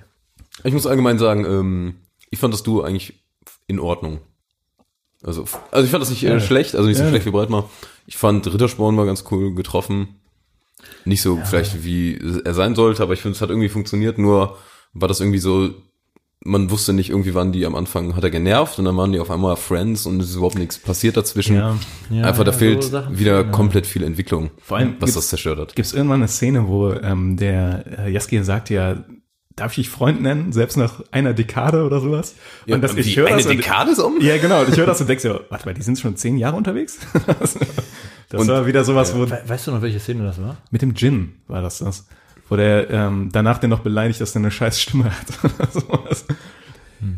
Ich muss allgemein sagen, ähm, ich fand das Duo eigentlich in Ordnung. Also, also ich fand das nicht äh, Ja. schlecht, also nicht so Ja. schlecht wie Breitmar. Ich fand Rittersporn war ganz cool getroffen. Nicht so vielleicht wie er sein sollte, aber ich finde, es hat irgendwie funktioniert. Nur war das irgendwie so, man wusste nicht irgendwie, wann die am Anfang hat er genervt und dann waren die auf einmal Friends und es ist überhaupt nichts passiert dazwischen. Ja. Ja, Einfach da ja, fehlt so wieder ja. komplett viel Entwicklung, Vor allem was das zerstört hat. Gibt es irgendwann eine Szene, wo ähm, der äh, Jaskier sagt ja, darf ich dich Freund nennen, selbst nach einer Dekade oder sowas? und das, ich höre eine das und- Dekade ist um? Ja, genau. Und ich höre das und denke so, warte mal, die sind schon zehn Jahre unterwegs? das Und- war wieder sowas, wo We weißt du noch, welche Szene das war? mit dem Gin war das das. Wo der ähm, danach den noch beleidigt, dass der eine scheiß Stimme hat. sowas.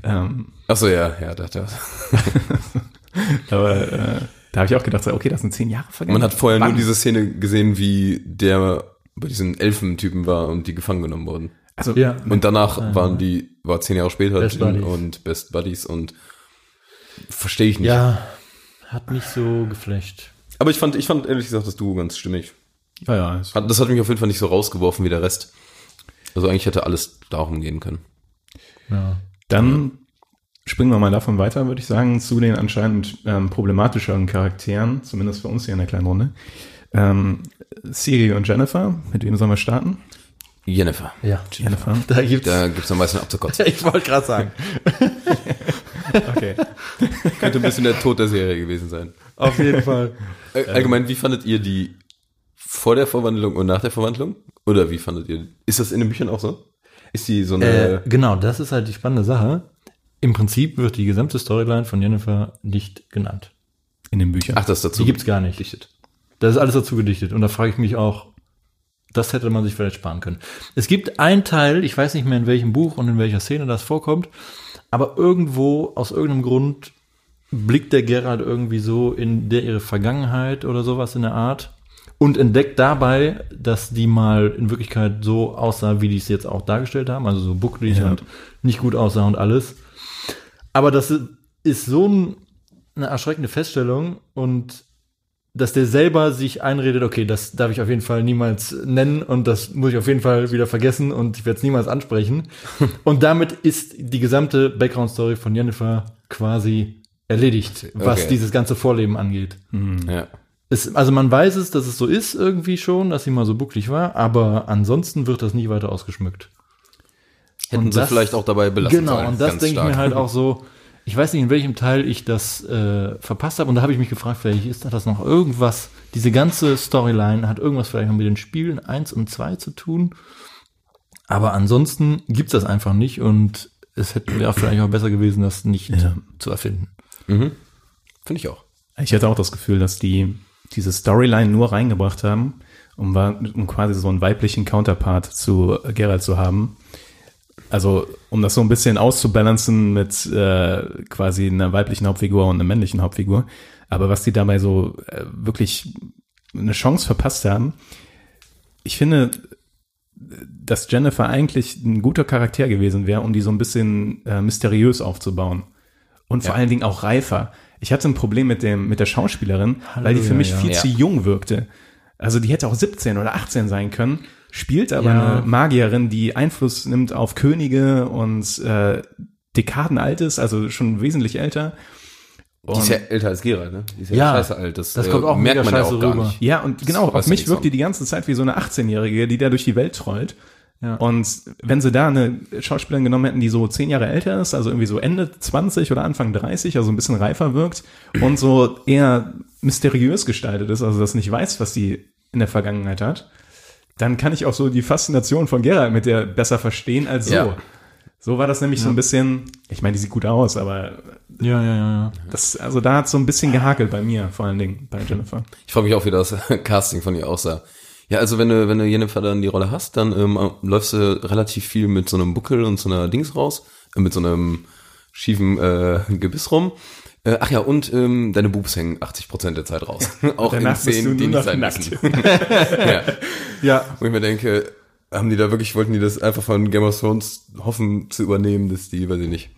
Ähm, Ach so, ja, ja, das, das. aber äh, da habe ich auch gedacht, so, okay, das sind zehn Jahre vergangen. Man hat vorher Wann? nur diese Szene gesehen, wie der bei diesen Elfentypen war und die gefangen genommen wurden. Also, Ja. Und danach waren die, war zehn Jahre später Best und Best Buddies und verstehe ich nicht. Ja, hat nicht so geflecht. Aber ich fand, ich fand ehrlich gesagt das Duo ganz stimmig. ja, ja, Hat, das hat mich auf jeden Fall nicht so rausgeworfen wie der Rest. Also eigentlich hätte alles darum gehen können. Ja. Dann springen wir mal davon weiter, würde ich sagen, zu den anscheinend ähm, problematischeren Charakteren, zumindest für uns hier in der kleinen Runde. Ähm, Siri und Jennifer, mit wem sollen wir starten? Jennifer. Ja. Jennifer. Da gibt's. Da gibt's am meisten abzukotzen. ich wollte gerade sagen. Okay. Könnte ein bisschen der Tod der Serie gewesen sein. Auf jeden Fall. Äh, Allgemein, wie fandet ihr die vor der Verwandlung und nach der Verwandlung? Oder wie fandet ihr? Ist das in den Büchern auch so? Ist die so eine. Äh, genau, das ist halt die spannende Sache. Im Prinzip wird die gesamte Storyline von Jennifer nicht genannt. In den Büchern. ach, das dazu. Die gibt's gar nicht. Dichtet. Das ist alles dazu gedichtet. Und da frage ich mich auch, das hätte man sich vielleicht sparen können. Es gibt einen Teil, ich weiß nicht mehr in welchem Buch und in welcher Szene das vorkommt, aber irgendwo, aus irgendeinem Grund, blickt der Gerald irgendwie so in der ihre Vergangenheit oder sowas in der Art und entdeckt dabei, dass die mal in Wirklichkeit so aussah, wie die es jetzt auch dargestellt haben, also so bucklig Ja. und nicht gut aussah und alles. Aber das ist so ein, eine erschreckende Feststellung und dass der selber sich einredet, okay, das darf ich auf jeden Fall niemals nennen und das muss ich auf jeden Fall wieder vergessen und ich werde es niemals ansprechen. und damit ist die gesamte Background-Story von Jennifer quasi erledigt, was Okay. dieses ganze Vorleben angeht. Ja. Es, also man weiß es, dass es so ist irgendwie schon, dass sie mal so bucklig war, aber ansonsten wird das nie weiter ausgeschmückt. Hätten Und sie das- vielleicht auch dabei belassen Genau, sollen. und das denke ich mir halt auch so. Ich weiß nicht, in welchem Teil ich das äh, verpasst habe. Und da habe ich mich gefragt, vielleicht ist das noch irgendwas, diese ganze Storyline hat irgendwas vielleicht noch mit den Spielen 1 und 2 zu tun. Aber ansonsten gibt's das einfach nicht und es hätte wäre vielleicht auch besser gewesen, das nicht Ja. zu erfinden. Finde ich auch. Ich hatte auch das Gefühl, dass die diese Storyline nur reingebracht haben, um, um quasi so einen weiblichen Counterpart zu äh, Geralt zu haben. Also, um das so ein bisschen auszubalancen mit äh, quasi einer weiblichen Hauptfigur und einer männlichen Hauptfigur. Aber was die dabei so äh, wirklich eine Chance verpasst haben, ich finde, dass Jennifer eigentlich ein guter Charakter gewesen wäre, um die so ein bisschen äh, mysteriös aufzubauen. Und vor Ja. allen Dingen auch reifer. Ich hatte ein Problem mit dem, mit der Schauspielerin, weil die für mich ja. viel Ja. zu jung wirkte. Also die hätte auch 17 oder 18 sein können, spielt aber Ja. eine Magierin, die Einfluss nimmt auf Könige und äh, Dekaden alt ist, also schon wesentlich älter. Die ist ja älter als Geralt, ne? Die ist ja, Ja, scheiße alt. Das, das äh, kommt auch merkt mega man ja auch gar rüber. nicht. Ja, und genau, auf mich wirkt die die ganze Zeit wie so eine 18-Jährige, die da durch die Welt trollt. Ja. Und wenn sie da eine Schauspielerin genommen hätten, die so zehn Jahre älter ist, also irgendwie so Ende 20 oder Anfang 30, also ein bisschen reifer wirkt und so eher mysteriös gestaltet ist, also das nicht weiß, was sie in der Vergangenheit hat, dann kann ich auch so die Faszination von Geralt mit der besser verstehen als so. Ja. So war das nämlich so ein bisschen, ich meine, die sieht gut aus, aber Ja, ja, ja, ja. das, also da hat so ein bisschen gehakelt bei mir, vor allen Dingen bei Jennifer. Ich frage mich auch, wie das Casting von ihr aussah. Ja, also wenn du, wenn du Jennifer dann die Rolle hast, dann ähm, läufst du relativ viel mit so einem Buckel und so einer Dings raus, äh, mit so einem schiefen äh, Gebiss rum. Äh, ach ja, und ähm, deine Boobs hängen 80% der Zeit raus. auch in Danach du Szenen, die nicht sein nackt. müssen. ja. Ja, Wo ich mir denke, haben die da wirklich, wollten die das einfach von Game of Thrones hoffen zu übernehmen, dass die, weiß ich nicht,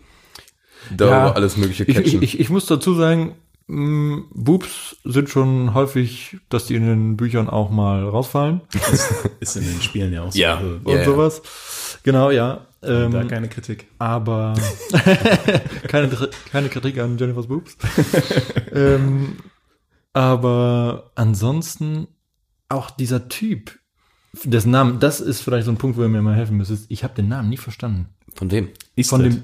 da Ja. alles mögliche Ich, ich, catchen. ich, ich muss dazu sagen, mh, Boobs sind schon häufig, dass die in den Büchern auch mal rausfallen Ist in den Spielen ja auch so. Ja. Und ja. sowas. Genau, ja. Ähm, da keine Kritik. aber keine, keine Kritik an Jennifer's Boobs. ähm, aber ansonsten auch dieser Typ, dessen Namen, das ist vielleicht so ein Punkt, wo ihr mir mal helfen müsst. Ich habe den Namen nie verstanden. Von wem? Von dem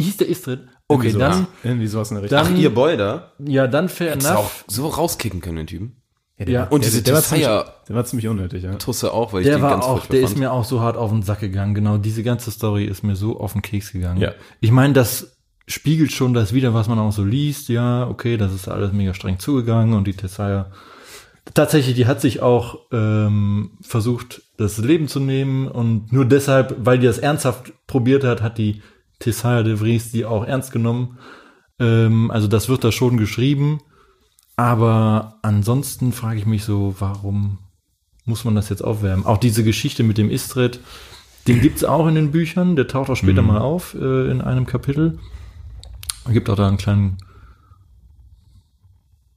hieß der Istrid? Okay, Irgendwie dann, sowas. Irgendwie sowas in der Richtung. dann Ach, ihr Boy da? ja, dann fair Hättest enough. so rauskicken können, den Typen. Ja, der, Ja. Und der, diese der, war ziemlich, der war ziemlich unnötig, ja. Tusse auch, weil ich Der den war ganz auch, der ist fand. mir auch so hart auf den Sack gegangen. Genau, diese ganze Story ist mir so auf den Keks gegangen. Ja. Ich meine, das spiegelt schon das wieder, was man auch so liest. Ja, okay, das ist alles mega streng zugegangen und die Tessaya tatsächlich, die hat sich auch ähm, versucht, das Leben zu nehmen und nur deshalb, weil die das ernsthaft probiert hat, hat die Tessaya de Vries die auch ernst genommen. Ähm, also das wird da schon geschrieben. Aber ansonsten frage ich mich so, warum muss man das jetzt aufwärmen. Auch diese Geschichte mit dem Istred, den gibt's auch in den Büchern, der taucht auch später mal auf äh, in einem Kapitel. Gibt auch da einen kleinen,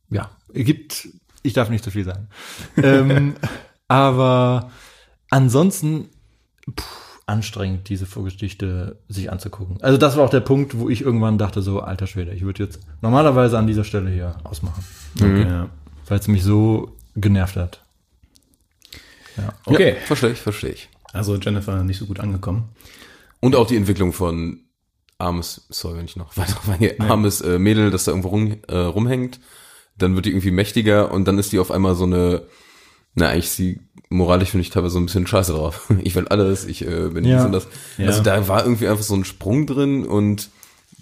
ja, gibt, ich darf nicht zu viel sagen. ähm, aber ansonsten pff, anstrengend, diese Vorgeschichte sich anzugucken. Also das war auch der Punkt, wo ich irgendwann dachte, so, alter Schwede, ich würde jetzt normalerweise an dieser Stelle hier ausmachen, Ja. weil es mich so genervt hat. Okay. Ja, verstehe ich, verstehe ich. Also Jennifer nicht so gut angekommen. Und auch die Entwicklung von armes, sorry, wenn ich noch weiter drauf eingehe, armes äh, Mädel, das da irgendwo rum, äh, rumhängt, dann wird die irgendwie mächtiger und dann ist die auf einmal so eine, na, eigentlich sie, moralisch finde ich teilweise so ein bisschen scheiße drauf. Ich will alles, ich äh, bin Ja. dies und das. Ja. Also da war irgendwie einfach so ein Sprung drin und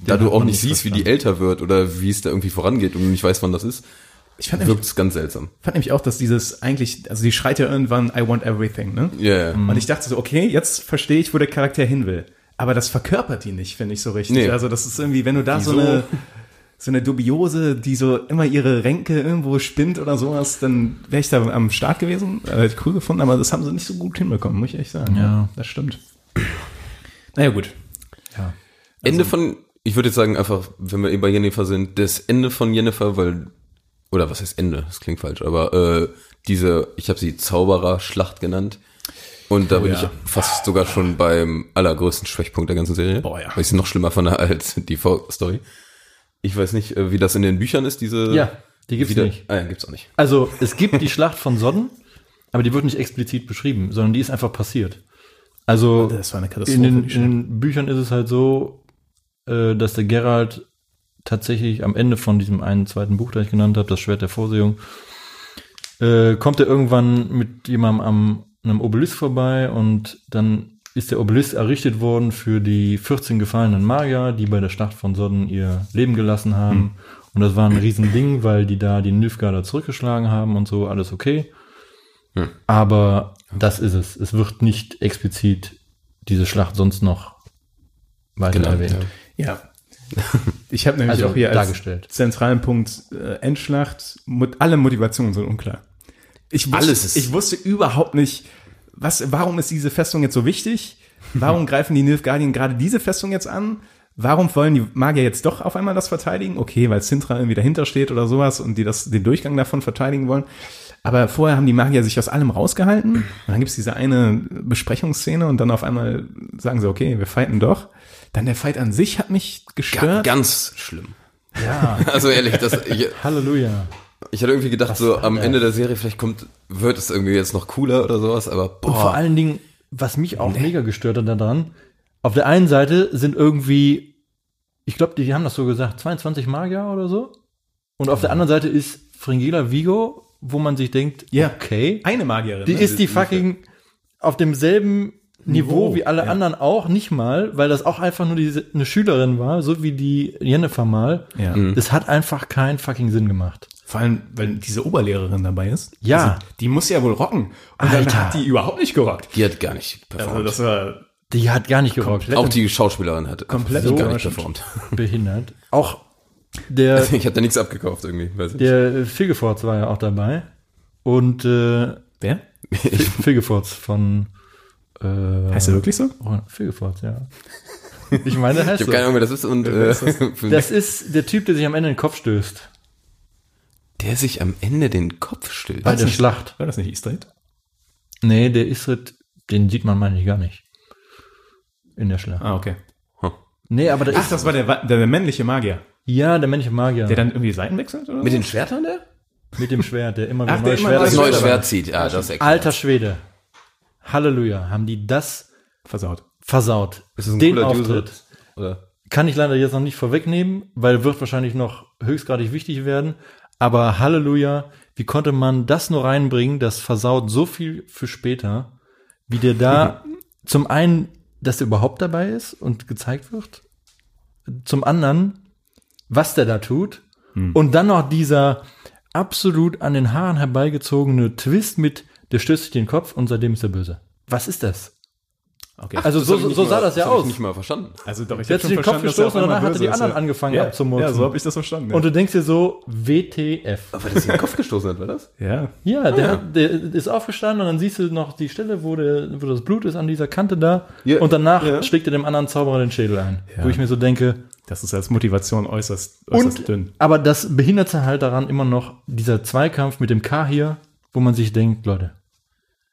da hat du auch nicht siehst, wie die älter wird oder wie es da irgendwie vorangeht und du nicht weißt, wann das ist, Ich fand wirkt es ganz seltsam. fand nämlich auch, dass dieses eigentlich, also die schreit ja irgendwann I want everything, ne? Ja, ja. Und ich dachte so, okay, jetzt verstehe ich, wo der Charakter hin will. Aber das verkörpert die nicht, finde ich so richtig. Nee. Also das ist irgendwie, wenn du da so Wieso? eine, so eine dubiose, die so immer ihre Ränke irgendwo spinnt oder sowas, dann wäre ich da am Start gewesen. Äh, hätte ich cool gefunden, aber das haben sie nicht so gut hinbekommen, muss ich echt sagen. Ja. Das stimmt. Naja, gut. Ja. Ende von, ich würde jetzt sagen einfach, wenn wir eben bei Jennifer sind, das Ende von Jennifer, weil, oder was heißt Ende? Das klingt falsch, aber äh, diese, ich habe sie Zauberer-Schlacht genannt. Und da bin ja. ich fast sogar schon beim allergrößten Schwächpunkt der ganzen Serie. Boah, ja. Weil ich sie noch schlimmer fand als die Story. Ich weiß nicht, äh, wie das in den Büchern ist, diese. Ja, die gibt's wieder, nicht. Ah, ja, gibt's auch nicht. Also es gibt die Schlacht von Sodden, aber die wird nicht explizit beschrieben, sondern die ist einfach passiert. Also Das war eine Katastrophe. in den, in den Büchern ist es halt so, äh, dass der Geralt tatsächlich am Ende von diesem einen zweiten Buch, das ich genannt habe, das Schwert der Vorsehung, äh, kommt er irgendwann mit jemandem am einem Obelisk vorbei und dann ist der Obelisk errichtet worden für die 14 gefallenen Magier, die bei der Schlacht von Sodden ihr Leben gelassen haben. Und das war ein Riesending, weil die da die Nilfgaarder zurückgeschlagen haben und so, alles okay. Aber das ist es. Es wird nicht explizit diese Schlacht sonst noch weiter Genau, erwähnt. ja. Ja. Ich habe nämlich Also auch hier als dargestellt. zentralen Punkt äh, Endschlacht, Mot alle Motivationen sind unklar. Ich wusste, Alles ist- ich wusste überhaupt nicht, was, warum ist diese Festung jetzt so wichtig? Warum greifen die Nilfgaardien gerade diese Festung jetzt an? Warum wollen die Magier jetzt doch auf einmal das verteidigen? Okay, weil Sintra irgendwie dahinter steht oder sowas und die das, den Durchgang davon verteidigen wollen. Aber vorher haben die Magier sich aus allem rausgehalten. Und dann gibt's diese eine Besprechungsszene und dann auf einmal sagen sie, okay, wir fighten doch. Dann der Fight an sich hat mich Ga gestört. ganz schlimm. Ja, Also ehrlich, das, ich, Halleluja. Ich hatte irgendwie gedacht, so am Ende der Serie, vielleicht kommt, wird es irgendwie jetzt noch cooler oder sowas, aber boah. Und vor allen Dingen, was mich auch mega gestört hat daran, auf der einen Seite sind irgendwie, ich glaube, die haben das so gesagt, 22 Magier oder so. Und auf der anderen Seite ist Fringilla Vigo, wo man sich denkt, Ja. okay, Eine Magierin. die ne? ist die fucking auf demselben Niveau, Niveau, wie alle ja. anderen auch, nicht mal, weil das auch einfach nur diese, eine Schülerin war, so wie die Jennifer mal. Ja. Das hat einfach keinen fucking Sinn gemacht. Vor allem, weil diese Oberlehrerin dabei ist. Ja. Also, die muss ja wohl rocken. Und dann Alter. hat die überhaupt nicht gerockt. Die hat gar nicht Also performt. das war Die hat gar nicht gerockt. Auch die Schauspielerin hat Komplett so gar nicht performt. behindert. Auch der, Ich habe da nichts abgekauft irgendwie. Weiß ich. der Figeforts war ja auch dabei. Und äh, wer? Figeforts von äh, Heißt er wirklich so? Oh, Figeforts, ja. Ich meine, der Ich heißt habe keine Ahnung, wer das ist und äh, Das ist der Typ, der sich am Ende in den Kopf stößt. Der sich am Ende den Kopf stößt. Bei der. Schlacht. War das nicht Egg? Nee, der Isrit, den sieht man, meine ich, gar nicht. In der Schlacht. Ah, okay. Nee, aber Ach, ist. das war der, der, der männliche Magier, Ja, der männliche Magier. der dann irgendwie Seiten wechselt? Oder? Mit den Schwertern der? mit dem Schwert, der immer wieder der neue immer Schwerter Das neue. Schwert zieht. Ja, das. Alter Schwede. Halleluja. Haben die das versaut. versaut. Ist das ein Den Auftritt. Kann ich leider jetzt noch nicht vorwegnehmen, weil wird wahrscheinlich noch höchstgradig wichtig werden. Aber Halleluja, wie konnte man das nur reinbringen? Das versaut so viel für später, wie der da zum einen, dass der überhaupt dabei ist und gezeigt wird. Zum anderen, was der da tut. Und dann noch dieser absolut an den Haaren herbeigezogene Twist mit, der stößt sich den Kopf und seitdem ist er böse. Was ist das? Okay. Also Das so, ich so mal- sah das ja ich aus. nicht mal verstanden. Also doch, ich Der hab hat sich den Kopf verstanden, gestoßen und danach einmal hat er die anderen ist. angefangen ja. abzumurksen. Ja, so habe ich das verstanden. Und du denkst dir so, WTF. Aber das in den Kopf gestoßen hat, war das? ja. Ja, der, hat, der ist aufgestanden und dann siehst du noch die Stelle, wo, der, wo das Blut ist an dieser Kante da. Ja, Und danach ja. schlägt er dem anderen Zauberer den Schädel ein. Ja. Wo ich mir so denke, Das ist als Motivation äußerst, äußerst und, dünn. aber das Behinderte halt daran immer noch dieser Zweikampf mit dem K hier, wo man sich denkt, Leute,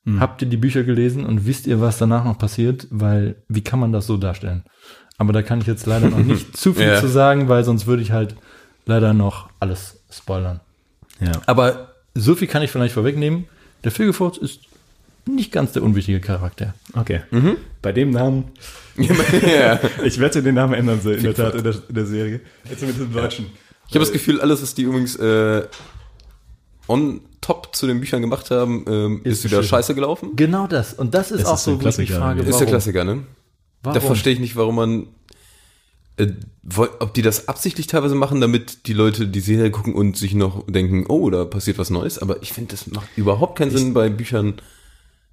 Hm. habt ihr die Bücher gelesen und wisst ihr, was danach noch passiert? Weil, wie kann man das so darstellen? Aber da kann ich jetzt leider noch nicht zu viel Ja. zu sagen, weil sonst würde ich halt leider noch alles spoilern. Ja. Aber so viel kann ich vielleicht vorwegnehmen. Der Filgefurz ist nicht ganz der unwichtige Charakter. Okay. Bei dem Namen, ja. ich wette, den Namen ändern sie in der Tat in der, in der Serie. Jetzt mit dem Deutschen. Ich habe das Gefühl, alles, was die übrigens äh, on top zu den Büchern gemacht haben, ähm, ist, Ist wieder beschissen. scheiße gelaufen. Genau das. Und das ist Es auch ist so, wo ich mich frage, Ist Ist warum? der Klassiker, ne? warum? Da verstehe ich nicht, warum man, äh, ob die das absichtlich teilweise machen, damit die Leute die Serie gucken und sich noch denken, oh, da passiert was Neues. Aber ich finde, das macht überhaupt keinen Sinn, bei Büchern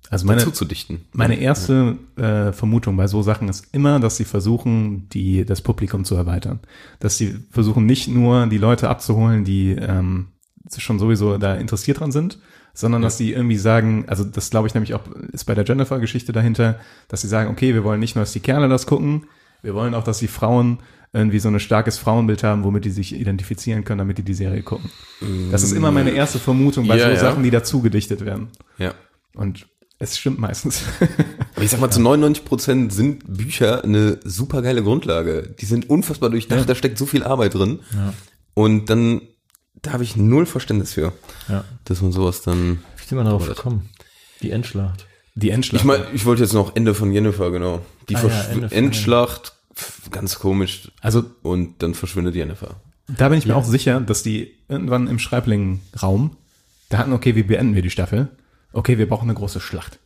Also meine, dazu zu dichten. meine erste äh, Vermutung bei so Sachen ist immer, dass sie versuchen, die, das Publikum zu erweitern. Dass sie versuchen, nicht nur die Leute abzuholen, die ähm, schon sowieso da interessiert dran sind, sondern dass sie irgendwie sagen, also das glaube ich nämlich auch, ist bei der Jennifer-Geschichte dahinter, dass sie sagen, okay, wir wollen nicht nur, dass die Kerle das gucken, wir wollen auch, dass die Frauen irgendwie so ein starkes Frauenbild haben, womit die sich identifizieren können, damit die die Serie gucken. Das ist immer meine erste Vermutung bei Ja, so ja. Sachen, die dazu gedichtet werden. Ja. Und es stimmt meistens. Aber ich sag mal, zu 99 Prozent sind Bücher eine super geile Grundlage. Die sind unfassbar durchdacht, da steckt so viel Arbeit drin. Und dann, da habe ich null Verständnis für, Ja. dass man sowas dann. Wie sind wir darauf gekommen? Die Endschlacht. Die Endschlacht. Ich meine, ich wollte jetzt noch Ende von Jennifer, genau. Die Ah ja, Ende Endschlacht, ganz komisch. also Und dann verschwindet Jennifer. da bin ich mir auch sicher, dass die irgendwann im Schreibling-Raum da hatten, okay, wie beenden wir die Staffel? Okay, wir brauchen eine große Schlacht.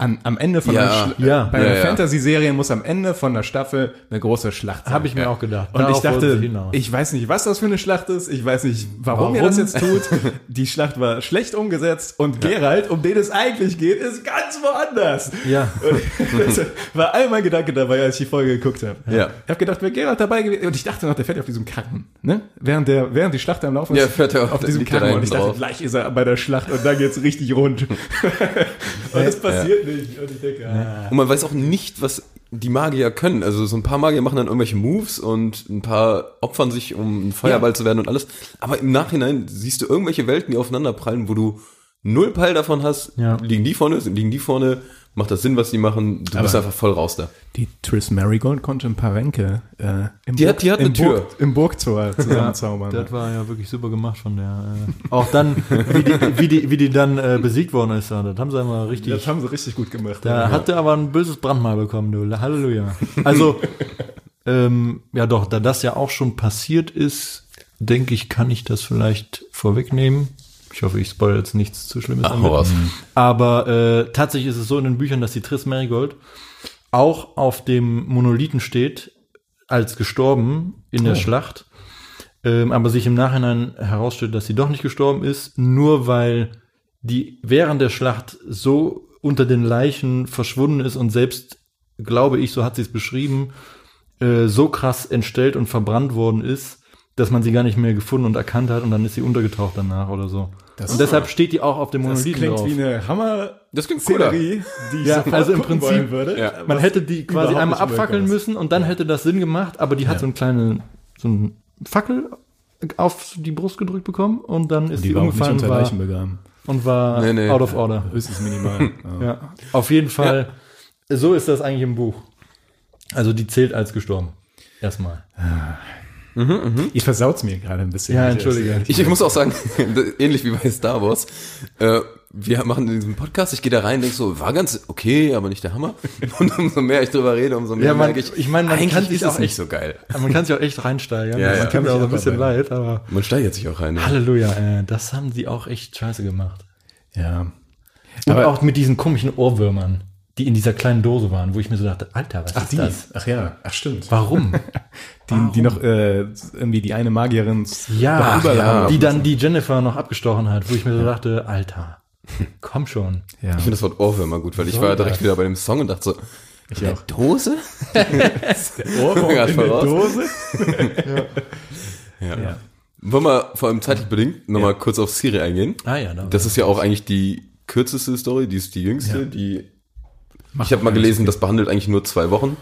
An, am Ende von Ja. einer Schla- Ja. bei Ja, einer ja. Fantasy-Serie muss am Ende von der Staffel eine große Schlacht sein. Habe ich mir auch gedacht. Und ich Darauf wollte dachte, ich weiß nicht, was das für eine Schlacht ist. Ich weiß nicht, warum, ihr Warum? das jetzt tut. Die Schlacht war schlecht umgesetzt und Geralt, um den es eigentlich geht, ist ganz woanders. Ja. Das war all mein Gedanke dabei, als ich die Folge geguckt habe. Ja. Ich habe gedacht, wäre Geralt dabei gewesen. Und ich dachte noch, der fährt ja auf diesem Karren. Ne? Während, der, während die Schlacht am Laufen ist, Ja, fährt er auf- auf diesem Karren. Und ich dachte, drauf. gleich ist er bei der Schlacht und dann geht's richtig rund. und das passiert nicht. Und ich denke, ah. Und man weiß auch nicht, was die Magier können. Also so ein paar Magier machen dann irgendwelche Moves und ein paar opfern sich, um ein Feuerball zu werden und alles. Aber im Nachhinein siehst du irgendwelche Welten, die aufeinanderprallen, wo du null Peil davon hast. Ja. Liegen die vorne, liegen die vorne, macht das Sinn, was die machen. Du bist einfach voll raus da. Die Triss Marigold konnte ein paar Ränke äh, im, Die hat- die hat im, eine Tür. Burg, im Burgtor zusammenzaubern. Das war ja wirklich super gemacht von der. Äh, auch dann, wie die, wie die, wie die dann äh, besiegt worden ist, ja, das haben sie einmal richtig. das haben sie richtig gut gemacht. Da ja. hat er aber ein böses Brandmal bekommen, du. Halleluja. Also, ähm, ja doch, da das ja auch schon passiert ist, denke ich, kann ich das vielleicht vorwegnehmen. Ich hoffe, ich spoil jetzt nichts zu Schlimmes. Ach, raus. Aber äh, tatsächlich ist es so in den Büchern, dass die Triss Marigold auch auf dem Monolithen steht, als gestorben in der Schlacht. Ähm, aber sich im Nachhinein herausstellt, dass sie doch nicht gestorben ist, nur weil die während der Schlacht so unter den Leichen verschwunden ist und selbst, glaube ich, so hat sie es beschrieben, äh, so krass entstellt und verbrannt worden ist, dass man sie gar nicht mehr gefunden und erkannt hat und dann ist sie untergetaucht danach oder so. Das- und deshalb steht die auch auf dem das Monolithen klingt drauf. wie eine hammer Das klingt cooler. Szenerie, die ich Ja, also im Prinzip, würde. ja. Man hätte die quasi einmal nicht abfackeln müssen und dann hätte das Sinn gemacht, aber die hat Ja. so einen kleinen, so einen Fackel auf die Brust gedrückt bekommen und dann ist die, Die war nicht umgefallen und unter war, Leichen begraben. und war Nee, nee. out of order. Höchstens minimal. ja. Ja, auf jeden Fall. So ist das eigentlich im Buch. Also die zählt als gestorben. Erstmal. Ihr versaut's mir gerade ein bisschen. Ja, entschuldige. Ich, ich muss auch sagen, ähnlich wie bei Star Wars, äh, wir machen in diesem Podcast, ich gehe da rein und denke so, war ganz okay, aber nicht der Hammer. Und umso mehr ich drüber rede, umso mehr Ja, man- merke ich, ich meine, man eigentlich kann sich ist es auch nicht echt- so geil. Man kann sich auch echt reinsteigern. Ja, das ja. tut mir auch so ein bisschen abarbeiten. leid, aber Man steigert sich auch rein. Ja. Halleluja, äh, das haben sie auch echt scheiße gemacht. Ja. Und Aber- auch mit diesen komischen Ohrwürmern, die in dieser kleinen Dose waren, wo ich mir so dachte, Alter, was Ach, ist die. das? Ach ja, ach stimmt. Warum? Die, die noch äh, irgendwie die eine Magierin Ja, ja. die dann die Jennifer noch abgestochen hat, wo ich mir so dachte, Alter, komm schon. Ja. Ich finde das Wort Ohrwürmer gut, weil ich Soll war direkt das? wieder bei dem Song und dachte so, Ich auch. Dose? Ohrwurm Grad in der. Dose? Ja. Ja. Wollen wir vor allem zeitlich bedingt nochmal kurz auf Siri eingehen? Ah ja, da Das ist ja auch eigentlich die kürzeste Story, die ist die jüngste, Ja. die ich habe mal gelesen, okay. das behandelt eigentlich nur zwei Wochen.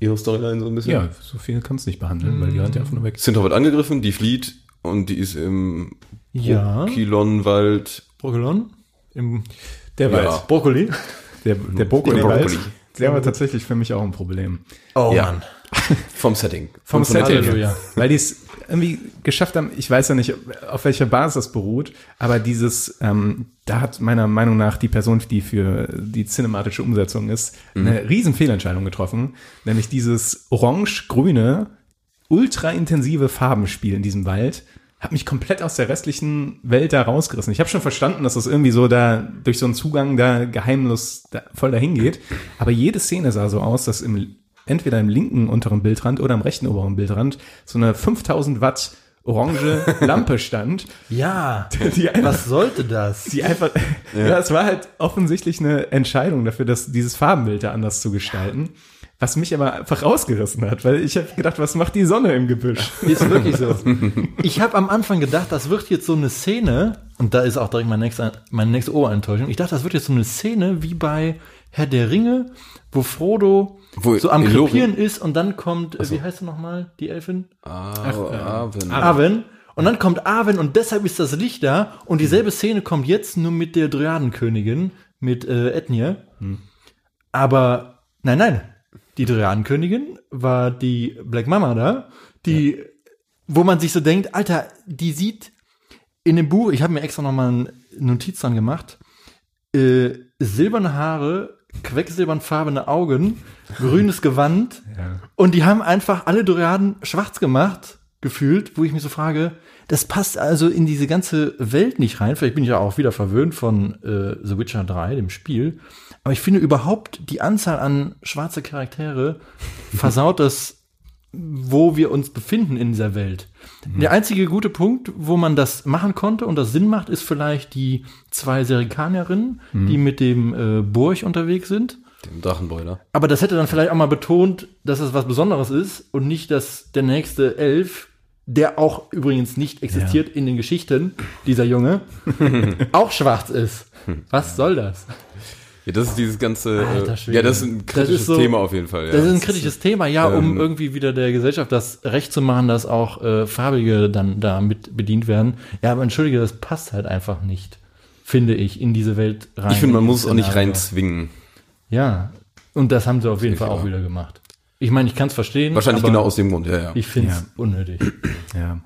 Ihre Storyline so ein bisschen. Ja, so viel kannst du nicht behandeln, weil die rennt ja einfach nur weg. Sintra wird angegriffen, die flieht und die ist im Ja. Kilonwald. Brokolon im Der Ja. Wald. Brokkoli. Der, der Brokkoli, Der Brokkoli. der war tatsächlich für mich auch ein Problem. Oh Ja. Mann. Vom Setting. Vom Setting. Halleluja. Weil die es irgendwie geschafft haben, ich weiß ja nicht, auf welcher Basis das beruht, aber dieses, ähm, da hat meiner Meinung nach die Person, die für die cinematische Umsetzung ist, eine riesen Fehlentscheidung getroffen, nämlich dieses orange-grüne, ultra intensive Farbenspiel in diesem Wald hat mich komplett aus der restlichen Welt da rausgerissen. Ich habe schon verstanden, dass das irgendwie so da durch so einen Zugang da geheimlos da, voll dahin geht, aber jede Szene sah so aus, dass im entweder im linken unteren Bildrand oder im rechten oberen Bildrand so eine 5000 Watt orange Lampe stand, Ja. einfach, Was sollte das? die einfach, ja. es war halt offensichtlich eine Entscheidung dafür, dass dieses Farbenbild da anders zu gestalten, was mich aber einfach rausgerissen hat, weil ich habe gedacht, was macht die Sonne im Gebüsch? Ist wirklich so. Ich habe am Anfang gedacht, das wird jetzt so eine Szene, und da ist auch direkt meine nächste, meine nächste Ohrentäuschung. Ich dachte, das wird jetzt so eine Szene wie bei Herr der Ringe, wo Frodo Wo- so am Krepieren ist und dann kommt, äh, wie heißt sie nochmal, die Elfin? Ah, Abend. Arwen. Und dann kommt Arwen und deshalb ist das Licht da. Und dieselbe Szene kommt jetzt nur mit der Dryadenkönigin, mit äh, Etnir. Aber nein, nein. Die Dryadenkönigin war die Black Mama da, die, wo man sich so denkt, Alter, die sieht in dem Buch, ich habe mir extra nochmal eine Notiz dran gemacht, äh, silberne Haare, quecksilbernfarbene Augen, grünes Gewand und die haben einfach alle Dryaden schwarz gemacht, gefühlt, wo ich mich so frage, das passt also in diese ganze Welt nicht rein. Vielleicht bin ich ja auch wieder verwöhnt von äh, The Witcher 3, dem Spiel. Aber ich finde überhaupt die Anzahl an schwarze Charaktere versaut das, wo wir uns befinden in dieser Welt. Der einzige gute Punkt, wo man das machen konnte und das Sinn macht, ist vielleicht die zwei Serikanierinnen, die mit dem äh, Burg unterwegs sind. Dem Drachenboiler. Aber das hätte dann vielleicht auch mal betont, dass es was Besonderes ist und nicht, dass der nächste Elf, der auch übrigens nicht existiert in den Geschichten, dieser Junge, auch schwarz ist. Was soll das? Ja, das ist dieses ganze. Alter äh, Schwede. ja, das ist ein kritisches ist so- Thema auf jeden Fall. Ja. Das ist ein kritisches Thema, ja, um ähm, irgendwie wieder der Gesellschaft das Recht zu machen, dass auch äh, Farbige dann da mit bedient werden. Ja, aber entschuldige, das passt halt einfach nicht, finde ich, in diese Welt rein. ich finde, man muss es auch nicht Szenario. reinzwingen. Ja, und das haben sie auf jeden Fall auch wieder gemacht. Ich meine, ich kann es verstehen. Wahrscheinlich genau aus dem Grund, ja, ja. Ich finde es Ja. unnötig. Ja.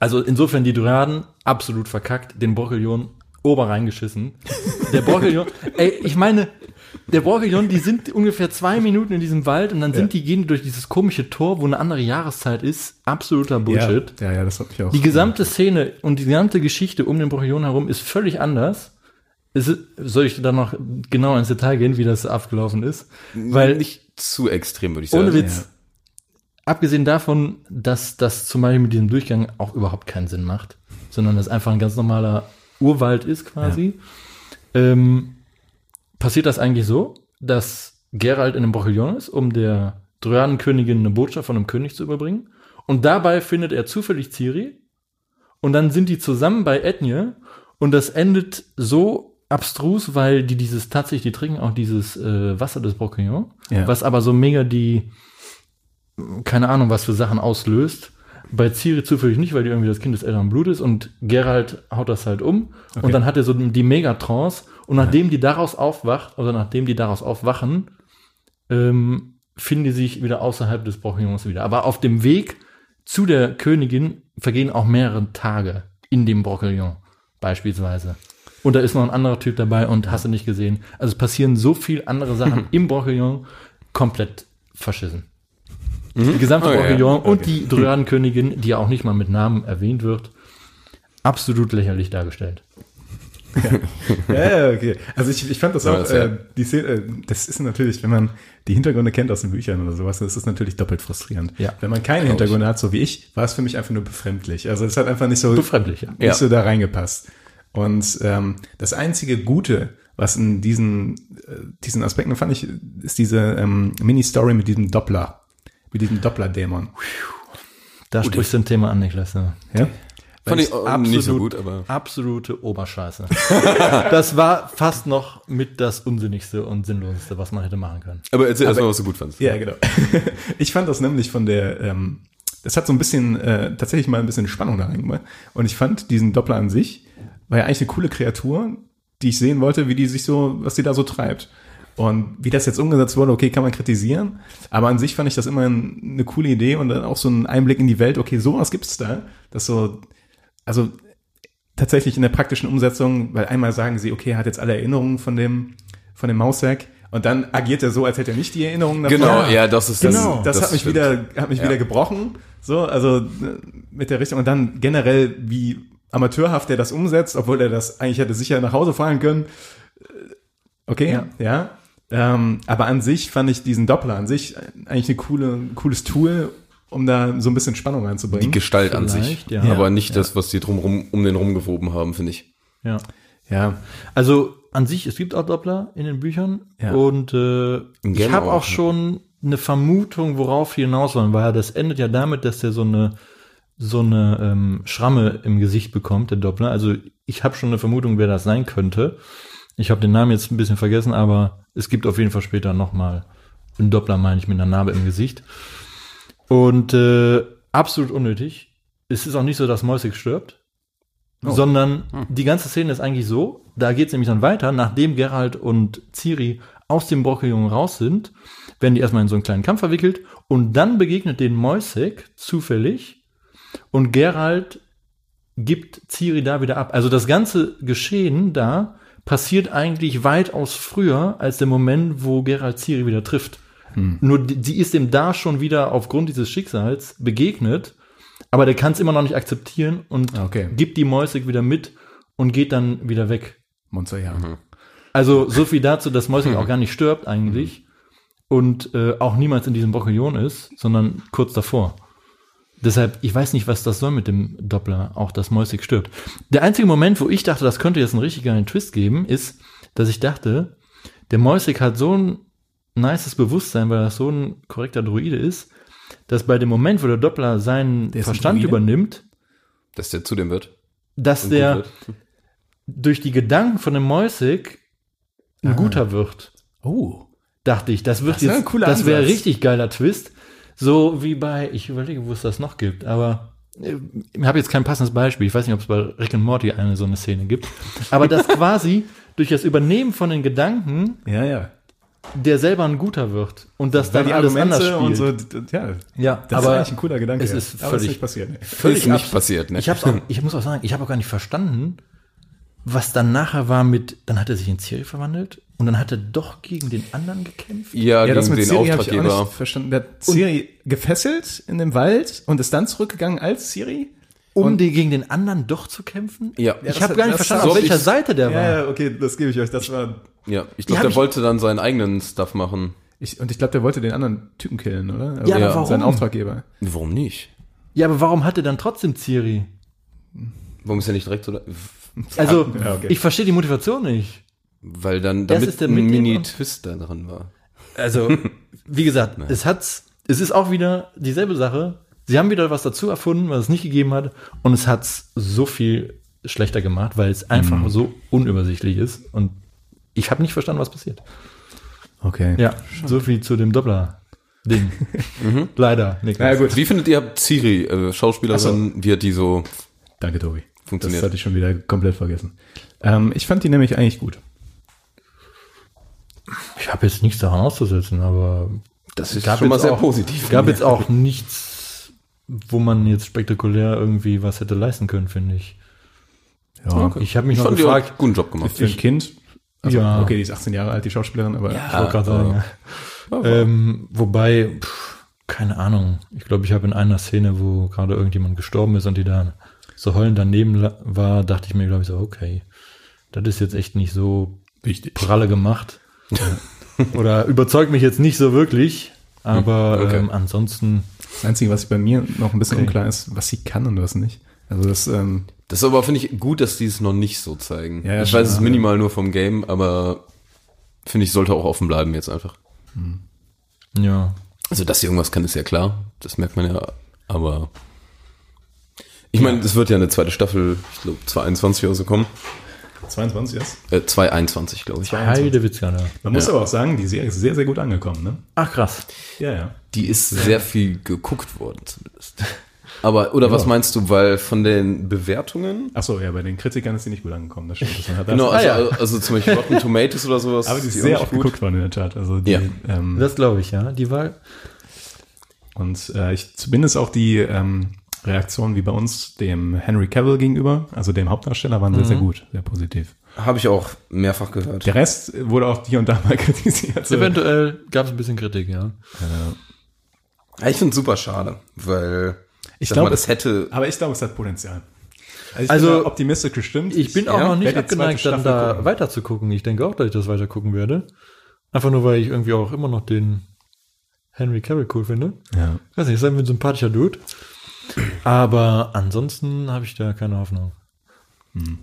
Also insofern die Dryaden absolut verkackt, den Brochellion ober reingeschissen. Der Brochellion, ey, ich meine, der Brochellion, die sind ungefähr zwei Minuten in diesem Wald und dann sind die, gehen durch dieses komische Tor, wo eine andere Jahreszeit ist. Absoluter Bullshit. Ja, ja, das hat mich auch. Die gesamte Szene und die gesamte Geschichte um den Brochellion herum ist völlig anders. Ist, soll ich dann noch genau ins Detail gehen, wie das abgelaufen ist? Weil nicht zu extrem, würde ich sagen. ohne Witz. Abgesehen davon, dass das zum Beispiel mit diesem Durchgang auch überhaupt keinen Sinn macht, sondern das einfach ein ganz normaler Urwald ist quasi, ähm, passiert das eigentlich so, dass Geralt in einem Brochellion ist, um der Dryadenkönigin eine Botschaft von einem König zu überbringen. Und dabei findet er zufällig Ciri. Und dann sind die zusammen bei Etnir. Und das endet so abstrus, weil die dieses tatsächlich, die trinken auch dieses äh, Wasser des Brochellion, Ja. was aber so mega die, keine Ahnung, was für Sachen auslöst. Bei Ciri zufällig nicht, weil die irgendwie das Kind des älteren Blutes und Geralt haut das halt um und dann hat er so die Megatrance und nachdem die daraus aufwacht, oder nachdem die daraus aufwachen, ähm, finden die sich wieder außerhalb des Brochellions wieder. Aber auf dem Weg zu der Königin vergehen auch mehrere Tage in dem Brochellion beispielsweise. Und da ist noch ein anderer Typ dabei und hast du nicht gesehen. Also es passieren so viel andere Sachen im Brochellion, komplett verschissen. Die gesamte Oh, ja, Brochellion und die Dryadenkönigin, die ja auch nicht mal mit Namen erwähnt wird, absolut lächerlich dargestellt. Ja, ja, okay. Also ich, ich fand das Ja, auch, das ist ja- äh, die Szene, äh, das ist natürlich, wenn man die Hintergründe kennt aus den Büchern oder sowas, das ist natürlich doppelt frustrierend. Ja. Wenn man keine Hintergründe hat, so wie ich, war es für mich einfach nur befremdlich. Also es hat einfach nicht so, Befremdlich, ja. nicht so da reingepasst. Und ähm, das einzige Gute, was in diesen, äh, diesen Aspekten fand ich, ist diese ähm, Mini-Story mit diesem Doppler, mit diesem Doppler-Dämon. Da sprichst du ein Thema an, Niklas. Ja. Ja? Fand ich äh, nicht so gut, aber absolute Oberscheiße. das war fast noch mit das Unsinnigste und Sinnloseste, was man hätte machen können. aber erzähl erst mal, was du gut fandst. Ja, genau. Ich fand das nämlich von der, ähm, das hat so ein bisschen, äh, tatsächlich mal ein bisschen Spannung da reingemacht. Und ich fand diesen Doppler an sich, war ja eigentlich eine coole Kreatur, die ich sehen wollte, wie die sich so, was die da so treibt. Und wie das jetzt umgesetzt wurde, okay, kann man kritisieren. Aber an sich fand ich das immer ein, eine coole Idee und dann auch so ein Einblick in die Welt, okay, sowas gibt's da. Das so, also tatsächlich in der praktischen Umsetzung, weil einmal sagen sie, okay, er hat jetzt alle Erinnerungen von dem, von dem Maussack und dann agiert er so, als hätte er nicht die Erinnerungen davon. Genau, ja, das ist Genau, das, hat mich stimmt. wieder, hat mich Ja. wieder gebrochen. So, also mit der Richtung und dann generell wie amateurhaft er das umsetzt, obwohl er das eigentlich hätte sicher nach Hause fahren können. Äh, Okay, ja. Ja. Ähm, aber an sich fand ich diesen Doppler an sich eigentlich eine coole, ein cooles Tool, um da so ein bisschen Spannung Die reinzubringen. Gestalt an sich. Vielleicht, ja. Aber Ja. nicht das, was die drumrum um den rumgewoben haben, finde ich. Ja. Ja, Also an sich, es gibt auch Doppler in den Büchern Ja. und äh, ich habe auch, ne? schon eine Vermutung, worauf die hinaus wollen, weil das endet ja damit, dass der so eine so eine ähm, Schramme im Gesicht bekommt, der Doppler. Also ich habe schon eine Vermutung, wer das sein könnte. Ich habe den Namen jetzt ein bisschen vergessen, aber es gibt auf jeden Fall später nochmal einen Doppler, meine ich, mit einer Narbe im Gesicht. Und äh, absolut unnötig. Es ist auch nicht so, dass Mäusig stirbt, sondern die ganze Szene ist eigentlich so, da geht es nämlich dann weiter, nachdem Geralt und Ciri aus dem Brockeljungen raus sind, werden die erstmal in so einen kleinen Kampf verwickelt und dann begegnet den Moisek zufällig und Geralt gibt Ciri da wieder ab. Also das ganze Geschehen da passiert eigentlich weitaus früher als der Moment, wo Geralt Ciri wieder trifft. Nur die, die ist ihm da schon wieder aufgrund dieses Schicksals begegnet, aber der kann es immer noch nicht akzeptieren und Ah, Okay. gibt die Mäusig wieder mit und geht dann wieder weg. Monster, ja. Also so viel dazu, dass Mäusig auch gar nicht stirbt eigentlich und äh, auch niemals in diesem Brockellion ist, sondern kurz davor. Deshalb, ich weiß nicht, was das soll mit dem Doppler, auch dass Mäusig stirbt. Der einzige Moment, wo ich dachte, das könnte jetzt einen richtig geilen Twist geben, ist, dass ich dachte, der Mäusig hat so ein nices Bewusstsein, weil das so ein korrekter Druide ist, dass bei dem Moment, wo der Doppler seinen Der Verstand übernimmt, Dass der zu dem wird. dass der wird. durch die Gedanken von dem Mäusig ein guter wird. Oh. Dachte ich, das wird Das jetzt, das wäre richtig geiler Twist. So wie bei, ich überlege, wo es das noch gibt, aber äh, ich habe jetzt kein passendes Beispiel. Ich weiß nicht, ob es bei Rick and Morty eine so eine Szene gibt. Aber das quasi durch das Übernehmen von den Gedanken Ja, ja. der selber ein guter wird und das Weil dann die alles Argumente anders spielt. und so, ja. Ja, Das aber ist eigentlich ein cooler Gedanke. es ja. ist aber völlig- ist nicht passiert. Ne? Völlig nicht passiert, ne? Ich hab's auch, ich muss auch sagen, ich habe auch gar nicht verstanden, was dann nachher war mit, dann hat er sich in Ciri verwandelt und dann hat er doch gegen den anderen gekämpft. Ja, Ja, das gegen mit den Ciri habe ich auch Auftraggeber. nicht verstanden. Der hat Ciri gefesselt in dem Wald und ist dann zurückgegangen als Ciri? Um den, gegen den anderen doch zu kämpfen? Ja. Ich habe gar nicht verstanden, so auf welcher ich's- Seite der war. Ja, ja, okay, das gebe ich euch. Das war Ja, ich Die glaube, der ich- wollte dann seinen eigenen Stuff machen. ich, und ich glaube, der wollte den anderen Typen killen, oder? Also Ja, aber Seinen warum? Auftraggeber. Warum nicht? Ja, aber warum hat er dann trotzdem Ciri? Warum ist er nicht direkt so da? Also, Ja, okay. ich verstehe die Motivation nicht. Weil dann Das damit ist der ein Mini-Twist da dran war. Also, wie gesagt, es hat's, es ist auch wieder dieselbe Sache. Sie haben wieder was dazu erfunden, was es nicht gegeben hat, und es hat's so viel schlechter gemacht, weil es einfach Mhm. so unübersichtlich ist. Und ich habe nicht verstanden, was passiert. Okay. Ja, so viel zu dem Doppler-Ding. Leider, Niklas. Ja, gut. Wie findet ihr Ciri, äh, Schauspielerin, wie hat die so Danke, Tobi. funktioniert? Das hatte ich schon wieder komplett vergessen. Ähm, ich fand die nämlich eigentlich gut. Ich habe jetzt nichts daran auszusetzen, aber das ist gab schon mal jetzt sehr auch- positiv. gab jetzt auch nichts, wo man jetzt spektakulär irgendwie was hätte leisten können, finde ich. Ja. Okay. Ich habe mich Ich noch fand, die gefragt, guten Job gemacht. Für ein Kind. Also, Ja. Okay, die ist 18 Jahre alt, die Schauspielerin, aber ich wollte gerade sagen, ja. Ja, Ähm, wobei, pff, keine Ahnung. Ich glaube, ich habe in einer Szene, wo gerade irgendjemand gestorben ist und die da so heulend daneben war, dachte ich mir, glaube ich, so, okay, das ist jetzt echt nicht so wichtig. pralle gemacht. Oder überzeugt mich jetzt nicht so wirklich. Aber Okay. ähm, ansonsten, Das Einzige, was bei mir noch ein bisschen Okay. unklar ist, was sie kann und was nicht. Also das, ähm, Das ist aber, finde ich, gut, dass die es noch nicht so zeigen. Ja, ja, ich weiß, es ja. minimal nur vom Game, aber finde ich, sollte auch offen bleiben jetzt einfach. Ja. Also, dass sie irgendwas kann, ist ja klar. Das merkt man ja, aber ich meine, es wird ja eine zweite Staffel, ich glaube, 2021 oder so kommen. 22 ist. Äh, 221, glaube ich. Heide Witzka, ja. Man muss Ja. aber auch sagen, die Serie ist sehr, sehr gut angekommen, ne? Ach, krass. Ja, ja. Die ist sehr viel geguckt worden, zumindest. Aber, oder was meinst du, weil von den Bewertungen? Ach so, ja, bei den Kritikern ist die nicht gut angekommen. Das stimmt. Das hat das. Genau, also, Ah, ja. also zum Beispiel Rotten Tomatoes oder sowas. aber die ist auch sehr oft geguckt worden in der Tat. Also die, Ja. ähm, Das glaube ich, ja. Die war. Und äh, ich zumindest auch die ähm, Reaktionen wie bei uns dem Henry Cavill gegenüber, also dem Hauptdarsteller, waren sehr, sehr gut, sehr positiv. Habe ich auch mehrfach gehört. Der Rest wurde auch hier und da mal kritisiert. So. Eventuell gab es ein bisschen Kritik, ja. Ja, ich finde es super schade, weil Ich glaube, das hätte. Aber ich glaube, es hat Potenzial. Also, ich Also, bin optimistisch gestimmt. Ich bin auch Ja, noch nicht abgeneigt, dann da gucken. weiter zu gucken. Ich denke auch, dass ich das weiter gucken werde. Einfach nur, weil ich irgendwie auch immer noch den Henry Cavill cool finde. Ja. Ich weiß nicht, ist ein sympathischer Dude. Aber ansonsten habe ich da keine Hoffnung.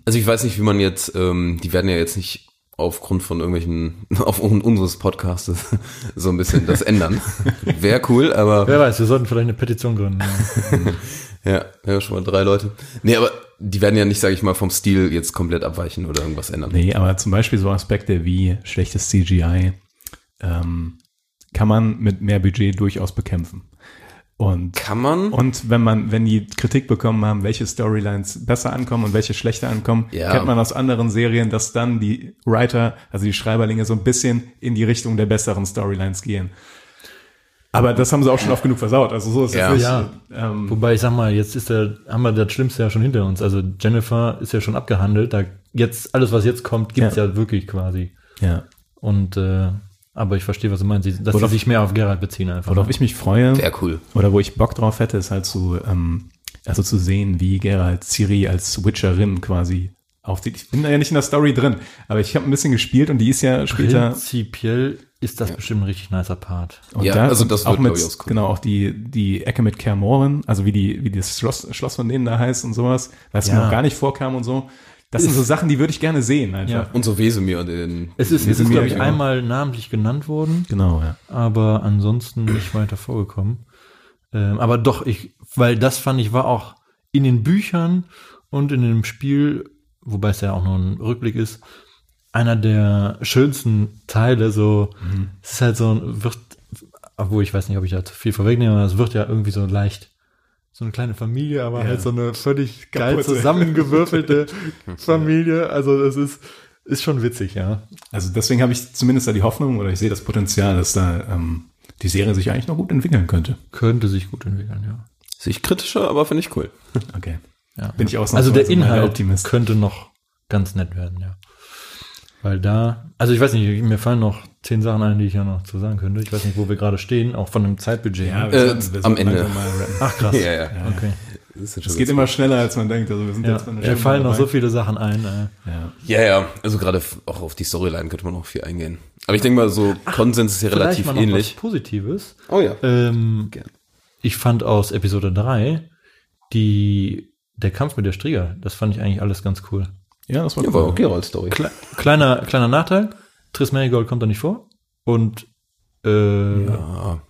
Also ich weiß nicht, wie man jetzt, ähm, die werden ja jetzt nicht aufgrund von irgendwelchen, aufgrund unseres Podcastes so ein bisschen das ändern. Wäre cool, aber Wer weiß, wir sollten vielleicht eine Petition gründen. Ja. ja, ja, schon mal drei Leute. Nee, aber die werden ja nicht, sage ich mal, vom Stil jetzt komplett abweichen oder irgendwas ändern. Nee, aber zum Beispiel so Aspekte wie schlechtes CGI ähm, kann man mit mehr Budget durchaus bekämpfen. Und Kann man? Und wenn man, wenn die Kritik bekommen haben, welche Storylines besser ankommen und welche schlechter ankommen, Ja. kennt man aus anderen Serien, dass dann die Writer, also die Schreiberlinge so ein bisschen in die Richtung der besseren Storylines gehen. Aber das haben sie auch schon oft genug versaut. Also so ist Ja. es nicht. Ja. Ähm, Wobei ich sag mal, jetzt ist der, haben wir das Schlimmste ja schon hinter uns. Also Jennifer ist ja schon abgehandelt. Da jetzt, alles was jetzt kommt, gibt's ja, Ja. wirklich quasi. ja. Und äh, aber ich verstehe, was du meinst, Sie- dass sie Worauf- sich mehr auf Geralt beziehen einfach. Worauf ne? ich mich freue, Wäre cool. oder wo ich Bock drauf hätte, ist halt zu, ähm, also zu sehen, wie Geralt Ciri als Witcherin quasi aufzieht. Ich bin da ja nicht in der Story drin, aber ich habe ein bisschen gespielt und die ist ja später Prinzipiell ist das bestimmt ein richtig nicer Part. Und Ja, da, also das auch wird, mit, cool. genau, auch die, die Ecke mit Kermoren, also wie die, wie das Schloss, Schloss von denen da heißt und sowas, was Ja. mir noch gar nicht vorkam und so. Das sind so Sachen, die würde ich gerne sehen einfach. Ja. Und so Wesemir und den. Es ist, es sind ist glaube ich, einmal namentlich genannt worden, Genau, ja. aber ansonsten nicht weiter vorgekommen. Ähm, aber doch, ich, weil das fand ich war auch in den Büchern und in dem Spiel, wobei es ja auch nur ein Rückblick ist, einer der schönsten Teile. So, es ist halt so ein, wird, obwohl ich weiß nicht, ob ich da zu viel vorwegnehme, aber es wird ja irgendwie so leicht so eine kleine Familie, aber Ja. halt so eine völlig geil Kaputte. zusammengewürfelte Familie. Also es ist, ist schon witzig, ja. Also deswegen habe ich zumindest da die Hoffnung oder ich sehe das Potenzial, dass da ähm, die Serie sich eigentlich noch gut entwickeln könnte. Könnte sich gut entwickeln, ja. Sehe ich kritischer, aber finde ich cool. Okay. ja. Bin ich Also der mal der Inhalt Optimist. könnte noch ganz nett werden, ja. Weil da, also ich weiß nicht, mir fallen noch zehn Sachen ein, die ich ja noch zu sagen könnte. Ich weiß nicht, wo wir gerade stehen, auch von dem Zeitbudget. Ja, wir Äh, wir am Ende. Ach krass. Ja, ja. Okay. Ja schon Es geht immer schneller, als man denkt. Also wir sind Ja, jetzt Stunde fallen noch so viele Sachen ein. Äh. Ja. Ja, ja. Also gerade auch auf die Storyline könnte man noch viel eingehen. Aber ich denke mal, so Konsens ist ja relativ mal noch ähnlich. was Positives. Oh ja. Ähm, Gern. ich fand aus Episode 3 die, der Kampf mit der Strieger, das fand ich eigentlich alles ganz cool. Ja, das war Ja, cool. war okay, Roll-Story. Kle kleiner, kleiner Nachteil, Triss Marigold kommt da nicht vor. Und äh, Ja.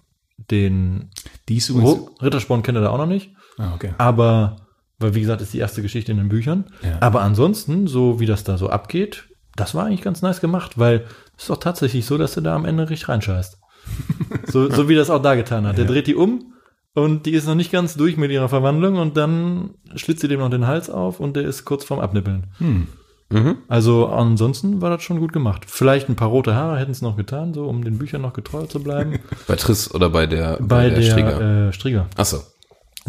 den Die ist übrigens. Rittersporn kennt er da auch noch nicht. Ah, okay. Aber, weil wie gesagt, ist die erste Geschichte in den Büchern. Ja. Aber ansonsten, so wie das da so abgeht, das war eigentlich ganz nice gemacht, weil es ist doch tatsächlich so, dass du da am Ende richtig reinscheißt. so, so wie das auch da getan hat. Der dreht die um und die ist noch nicht ganz durch mit ihrer Verwandlung und dann schlitzt sie dem noch den Hals auf und der ist kurz vorm Abnippeln. Hm. Mhm. Also ansonsten war das schon gut gemacht. Vielleicht ein paar rote Haare hätten es noch getan, so um den Büchern noch getreu zu bleiben. Bei Triss oder bei der, Bei der, Strieger? Äh, Strieger. Achso.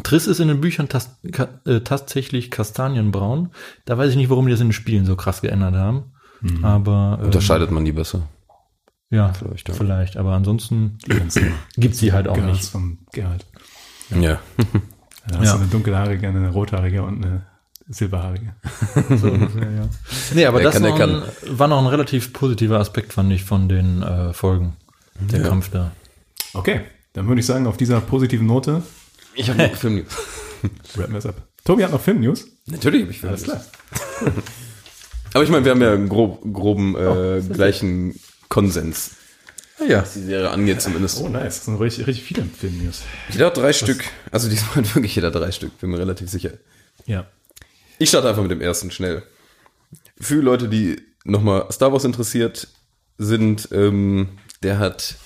Triss ist in den Büchern tas ka äh, tatsächlich kastanienbraun. Da weiß ich nicht, warum die das in den Spielen so krass geändert haben. Aber ähm, Unterscheidet man die besser? ja, vielleicht, vielleicht, ja. Aber ansonsten Die ganzen gibt sie halt auch Girls nicht. vom Gerald. Ja. Da hast Ja. du eine dunkelhaarige, eine rothaarige und eine silberhaarige. So ungefähr, ja. Nee, aber Wer das kann, der war, ein, war noch ein relativ positiver Aspekt, fand ich, von den äh, Folgen. Der Ja. Kampf da. Okay, dann würde ich sagen, auf dieser positiven Note Ich habe noch Film. rappen wir es ab. Tobi hat noch Film-News. Natürlich habe ich Film. Alles klar. Aber ich meine, wir haben ja einen grob, groben äh, gleichen Konsens, Ah, ja. was die Serie angeht zumindest. Oh, nice. Das sind richtig, richtig viele Film-News. Jeder drei Stück. Also diesmal wirklich jeder drei Stück, bin mir relativ sicher. Ja. Ich starte einfach mit dem ersten schnell. Für Leute, die nochmal Star Wars interessiert sind, ähm, der hat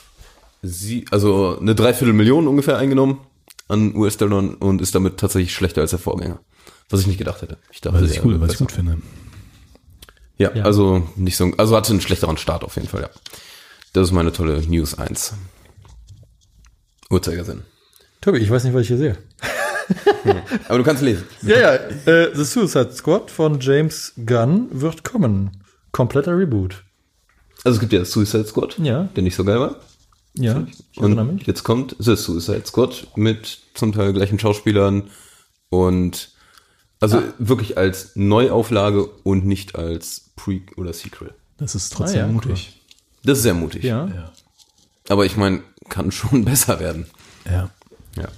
sie, also eine Dreiviertelmillion ungefähr eingenommen an US-Dollar und ist damit tatsächlich schlechter als der Vorgänger. Was ich nicht gedacht hätte. Ich dachte, Was ich cool, was ich gut finde. Ja, also nicht so, also hatte einen schlechteren Start auf jeden Fall, ja. Das ist meine tolle News 1. Uhrzeigersinn. Tobi, ich weiß nicht, was ich hier sehe. Aber du kannst lesen. Ja, ja. Äh, The Suicide Squad von James Gunn wird kommen. Kompletter Reboot. Also es gibt ja Suicide Squad, Ja. der nicht so geil war. Ja, ich erinnere Und mich. jetzt kommt The Suicide Squad mit zum Teil gleichen Schauspielern und also Ah. wirklich als Neuauflage und nicht als Pre- oder Sequel. Das ist trotzdem Ah, ja, mutig. Das ist sehr mutig. Ja. Ja. Aber ich meine, kann schon besser werden. Ja. Ja.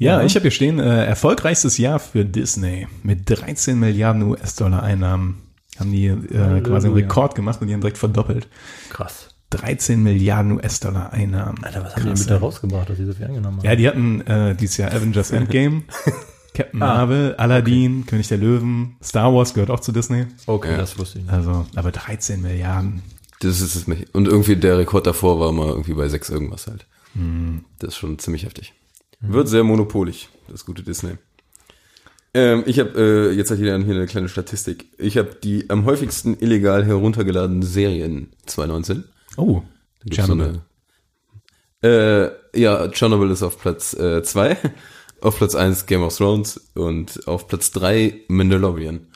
Ja, ich habe hier stehen, äh, erfolgreichstes Jahr für Disney mit 13 Milliarden US-Dollar Einnahmen. Haben die äh, quasi einen Rekord gemacht und die haben direkt verdoppelt. Krass. 13 Milliarden US-Dollar Einnahmen. Alter, was haben die Krass, mit da rausgebracht, dass sie so viel angenommen haben? Ja, die hatten äh, dieses Jahr Avengers Endgame, Captain Marvel, Aladdin, König der Löwen, Star Wars gehört auch zu Disney. okay, Ja. das wusste ich nicht. Also, aber 13 Milliarden. Das ist es nicht. Und irgendwie der Rekord davor war mal irgendwie bei sechs irgendwas halt. Mhm. Das ist schon ziemlich heftig. Wird sehr monopolig, das gute Disney. Ähm, ich habe, äh, jetzt hat jeder hier eine kleine Statistik. Ich habe die am häufigsten illegal heruntergeladenen Serien 2019. Oh, Chernobyl. So eine, äh, ja, Chernobyl ist auf Platz 2. auf Platz 1 Game of Thrones und auf Platz 3 Mandalorian.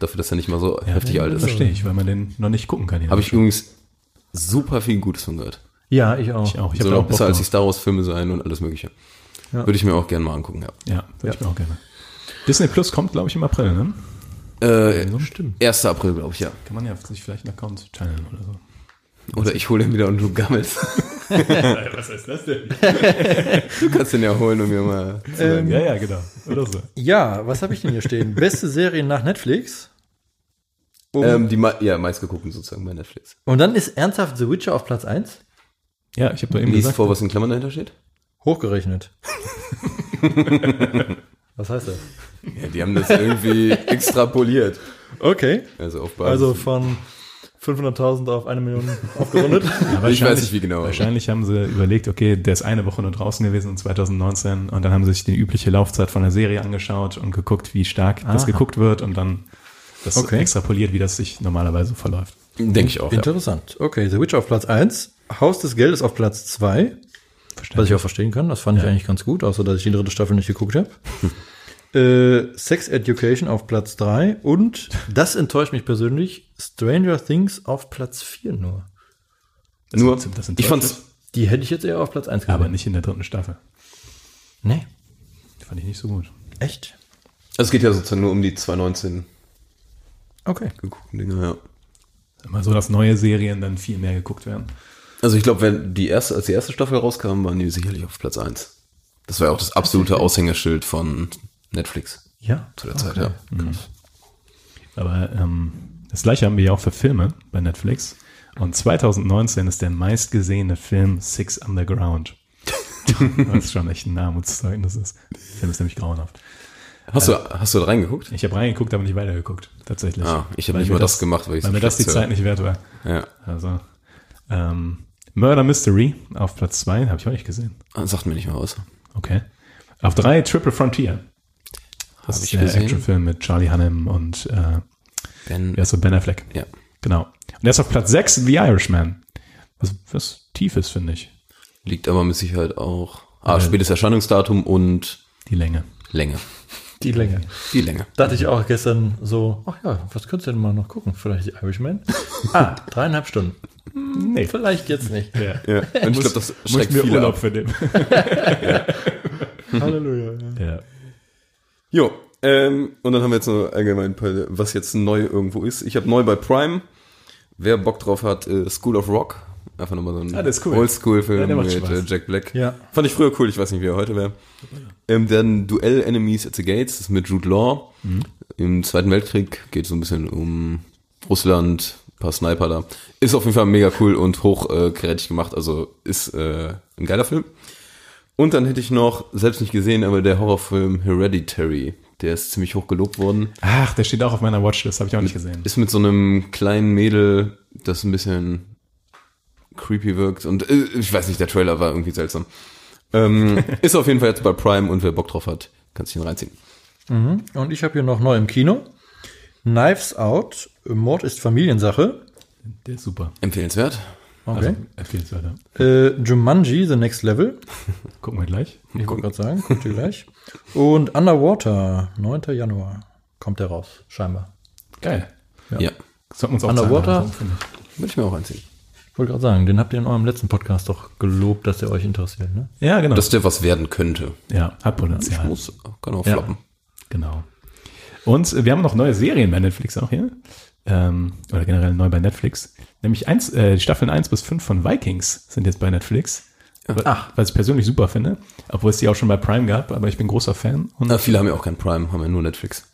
Dafür, dass er nicht mal so heftig alt ist. Verstehe ich, weil man den noch nicht gucken kann. Habe ich übrigens super viel Gutes von gehört. Ja, ich auch. Ich auch. Ich Soll auch besser als die. Star Wars Filme sein und alles mögliche. Ja. Würde ich mir auch gerne mal angucken, ja. Ja, würde ich mir auch gerne. Disney Plus kommt, glaube ich, im April, ne? Äh, Stimmt. 1. April, glaube ich, ja. Kann man ja sich vielleicht einen Account teilen oder so. Oder ich hole den wieder und du gammelst. Was heißt das denn? Du kannst den ja holen und mir mal zu sagen. Ja, ja, genau. Oder so. Ja, was habe ich denn hier stehen? Beste Serien nach Netflix. ähm, die mei- ja, meistgeguckten sozusagen bei Netflix. Und dann ist ernsthaft The Witcher auf Platz 1? Ja, ich habe doch eben Lies gesagt. vor, was in Klammern dahinter steht. Hochgerechnet. was heißt das? Ja, die haben das irgendwie extrapoliert. Okay. Also auf Basis. Also von 500.000 auf eine Million aufgerundet. Ja, ich weiß nicht, wie genau. Wahrscheinlich haben sie überlegt, okay, der ist eine Woche nur draußen gewesen in 2019 und dann haben sie sich die übliche Laufzeit von der Serie angeschaut und geguckt, wie stark das Aha. geguckt wird und dann das Okay. extrapoliert, wie das sich normalerweise verläuft. Denke ich auch. Ja. Interessant. Okay, The Witcher auf Platz 1. Haus des Geldes auf Platz 2. Was ich auch verstehen kann. Das fand ich eigentlich ganz gut, außer dass ich die dritte Staffel nicht geguckt habe. äh, Sex Education auf Platz 3. Und, das enttäuscht mich persönlich, Stranger Things auf Platz 4 nur. Das Nur, das ich fand's, Die hätte ich jetzt eher auf Platz 1 gesehen. aber nicht in der dritten Staffel. Nee. Die fand ich nicht so gut. Echt? es geht ja sozusagen nur um die 2019 Okay. geguckten Dinge, ja. Immer so, dass neue Serien dann viel mehr geguckt werden. Also ich glaube, wenn die erste, als die erste Staffel rauskam, waren die sicherlich auf Platz 1. Das war ja auch das absolute Aushängeschild von Netflix Ja. zu der Zeit, okay. ja. Krass. Aber ähm, das gleiche haben wir ja auch für Filme bei Netflix. Und 2019 ist der meistgesehene Film Six Underground. das ist schon echt ein Armutszeugnis. ist. Der Film ist nämlich grauenhaft. Hast du, hast du da reingeguckt? Ich habe reingeguckt, aber nicht weitergeguckt, tatsächlich. Ah, ich habe nicht mal das, gemacht, weil ich Weil mir das die Zeit nicht wert war. Ja, Also ähm, Murder Mystery auf Platz zwei habe ich auch nicht gesehen. Ah, sagt mir nicht mal was. Okay. Auf drei Triple Frontier. Das ist ich der. Actionfilm mit Charlie Hunnam und äh, Ben, ist so Ben Affleck. ja. Genau. Und er ist auf Platz 6 The Irishman. Was, was tief ist, finde ich. Liegt aber mit Sicherheit auch. Ah, spätes Erscheinungsdatum und Die Länge. Länge. Die Länge. Die Länge. Dachte ich auch gestern so, ach ja, was könntest du denn mal noch gucken? Vielleicht die Irishman? ah, dreieinhalb Stunden. Nee. Vielleicht jetzt nicht. Ja. Ja, und ich glaube, das Muss schreckt mir viele Urlaub ab. für den. Halleluja. ja. Jo, ähm, und dann haben wir jetzt noch allgemein ein paar, was jetzt neu irgendwo ist. Ich habe neu bei Prime. Wer Bock drauf hat, äh, School of Rock Einfach nochmal so ein Ah, cool. Oldschool-Film Ja, mit Spaß. äh, Jack Black. Ja. Fand ich früher cool, ich weiß nicht, wie er heute wäre. Ähm, dann Duell Enemies at the Gates, das ist mit Jude Law. Mhm. Im Zweiten Weltkrieg geht so ein bisschen um Russland, paar Sniper da. Ist auf jeden Fall mega cool und hoch äh, kreativ gemacht, also ist äh, ein geiler Film. Und dann hätte ich noch, selbst nicht gesehen, aber der Horrorfilm Hereditary. Der ist ziemlich hoch gelobt worden. Ach, der steht auch auf meiner Watchlist, habe ich auch nicht gesehen. Ist mit so einem kleinen Mädel, das ein bisschen creepy wirkt. Und äh, ich weiß nicht, der Trailer war irgendwie seltsam. Ähm, ist auf jeden Fall jetzt bei Prime und wer Bock drauf hat, kann sich den reinziehen. Und ich habe hier noch neu im Kino. Knives Out, Mord ist Familiensache. Der ist super. Empfehlenswert. Okay. Empfehlenswert. Äh, Jumanji, The Next Level. Gucken wir gleich. Ich wollte gerade sagen, kommt ihr gleich. Und Underwater, 9. Januar kommt der raus, scheinbar. Geil. Ja. Sollten wir uns auch Underwater? Ich. Würde ich mir auch reinziehen. Ich wollte gerade sagen, den habt ihr in eurem letzten Podcast doch gelobt, dass der euch interessiert, ne? Ja, genau. Dass der was werden könnte. ja, hat Potenzial. Muss, kann auch Ja. floppen. Genau. Und äh, wir haben noch neue Serien bei Netflix auch hier. Ähm, oder generell neu bei Netflix. Nämlich eins, äh, die Staffeln 1 bis 5 von Vikings sind jetzt bei Netflix. Ach. Was ich persönlich super finde. Obwohl es die auch schon bei Prime gab, aber ich bin großer Fan. Und Na, viele haben ja auch kein Prime, haben ja nur Netflix.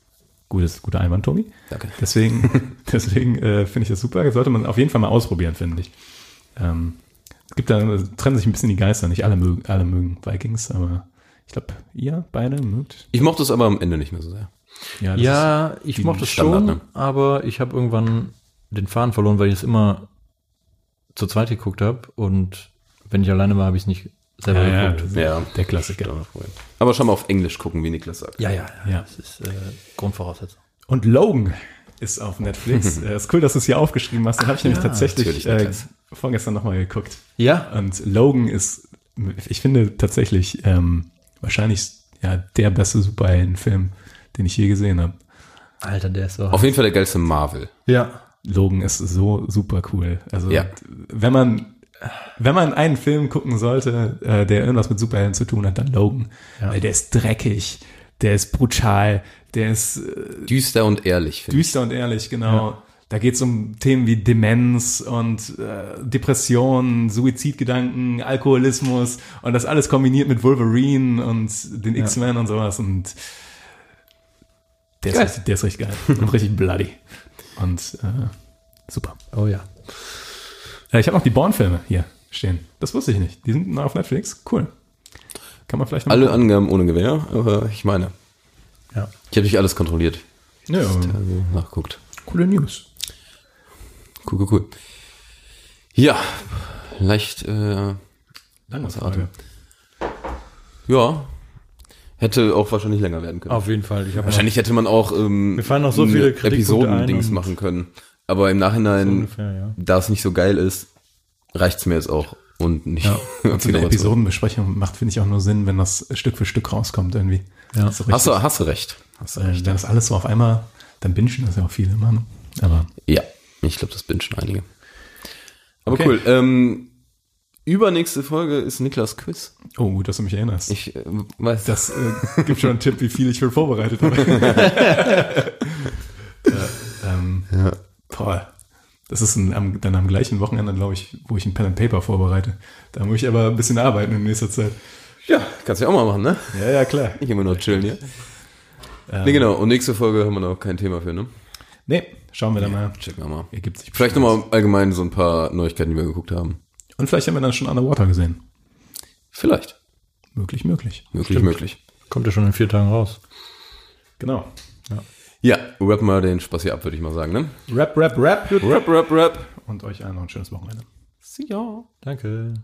gutes, guter Einwand, Tobi. Danke. Deswegen, deswegen äh, finde ich das super. Das sollte man auf jeden Fall mal ausprobieren, finde ich. Ähm, es gibt da, trennen sich ein bisschen die Geister. Nicht alle mögen, alle mögen Vikings, aber ich glaube, ihr beide mögt. Ich mochte es aber am Ende nicht mehr so sehr. Ja, das Ja, ich mochte es schon, ne? aber ich habe irgendwann den Faden verloren, weil ich es immer zu zweit geguckt habe und wenn ich alleine war, habe ich es nicht selber Ja, ja, geguckt. ist Ja. der Klassiker. Aber schon mal auf Englisch gucken, wie Niklas sagt. Ja, ja, ja. Ja. Das ist äh, Grundvoraussetzung. Und Logan ist auf Netflix. äh, ist cool, dass du es hier aufgeschrieben hast. Den habe ich nämlich ja, tatsächlich äh, vorgestern nochmal geguckt. Ja, Und Logan ist, ich finde tatsächlich ähm, wahrscheinlich ja der beste Superheldenfilm, den ich je gesehen habe. Alter, der ist so. Auf jeden Fall der geilste Marvel. ja. Logan ist so super cool. Also Ja. wenn man wenn man einen Film gucken sollte, äh, der irgendwas mit Superhelden zu tun hat, dann Logan. Weil der ist dreckig, der ist brutal, der ist äh, Düster und ehrlich, finde ich. düster und ehrlich, genau. Da geht es um Themen wie Demenz und äh, Depression, Suizidgedanken, Alkoholismus und das alles kombiniert mit Wolverine und den X-Men und sowas und der ist, richtig, der ist richtig geil und richtig bloody und äh, super. Oh ja. Äh, ich habe noch die Bourne-Filme hier stehen. Das wusste ich nicht. Die sind noch auf Netflix. Cool. Kann man vielleicht noch Alle mal- Angaben ohne Gewehr, aber ich meine. Ja. Ich habe nicht alles kontrolliert. Ja, Also nachguckt. coole News. Cool, cool, cool. Ja, leicht, äh, Lange Frage. ja. Hätte auch wahrscheinlich länger werden können. Auf jeden Fall. Wahrscheinlich hätte man auch ähm, Mir fallen noch so viele Episoden-Dings und- machen können. Aber im so Nachhinein, ungefähr, ja. da es nicht so geil ist, reicht's mir jetzt auch. Und nicht. Und so eine Episodenbesprechung macht, finde ich, auch nur Sinn, wenn das Stück für Stück rauskommt irgendwie. Ja. Ist so Hast du, hast du recht. Hast du äh, recht. wenn das alles so auf einmal, dann bingen das ja auch viele immer. Ne? Aber Ja, ich glaube, das bin schon einige. Aber Okay. cool. Ähm, übernächste Folge ist Niklas Quiz. oh, gut, dass du mich erinnerst. Ich äh, weiß das äh, gibt schon einen Tipp, wie viel ich schon vorbereitet habe. äh, ähm, Boah. Das ist ein, am, dann am gleichen Wochenende, glaube ich, wo ich ein Pen and Paper vorbereite. Da muss ich aber ein bisschen arbeiten in nächster Zeit. Ja, kannst du ja auch mal machen, ne? Ja, ja, klar. Nicht immer nur chillen hier. Ähm, Nee, genau. Und nächste Folge haben wir noch kein Thema für, ne? Nee, schauen wir dann mal. Checken wir mal. Ergibt sich Vielleicht nochmal allgemein so ein paar Neuigkeiten, die wir geguckt haben. Und vielleicht haben wir dann schon Underwater gesehen. Vielleicht. Möglich, möglich. Möglich, möglich. Kommt ja schon in vier Tagen raus. Genau. Ja, rap mal den Spaß hier ab, würde ich mal sagen, ne? Rap, rap, rap. Rap, rap, rap. Und euch allen noch ein schönes Wochenende. See ya. Danke.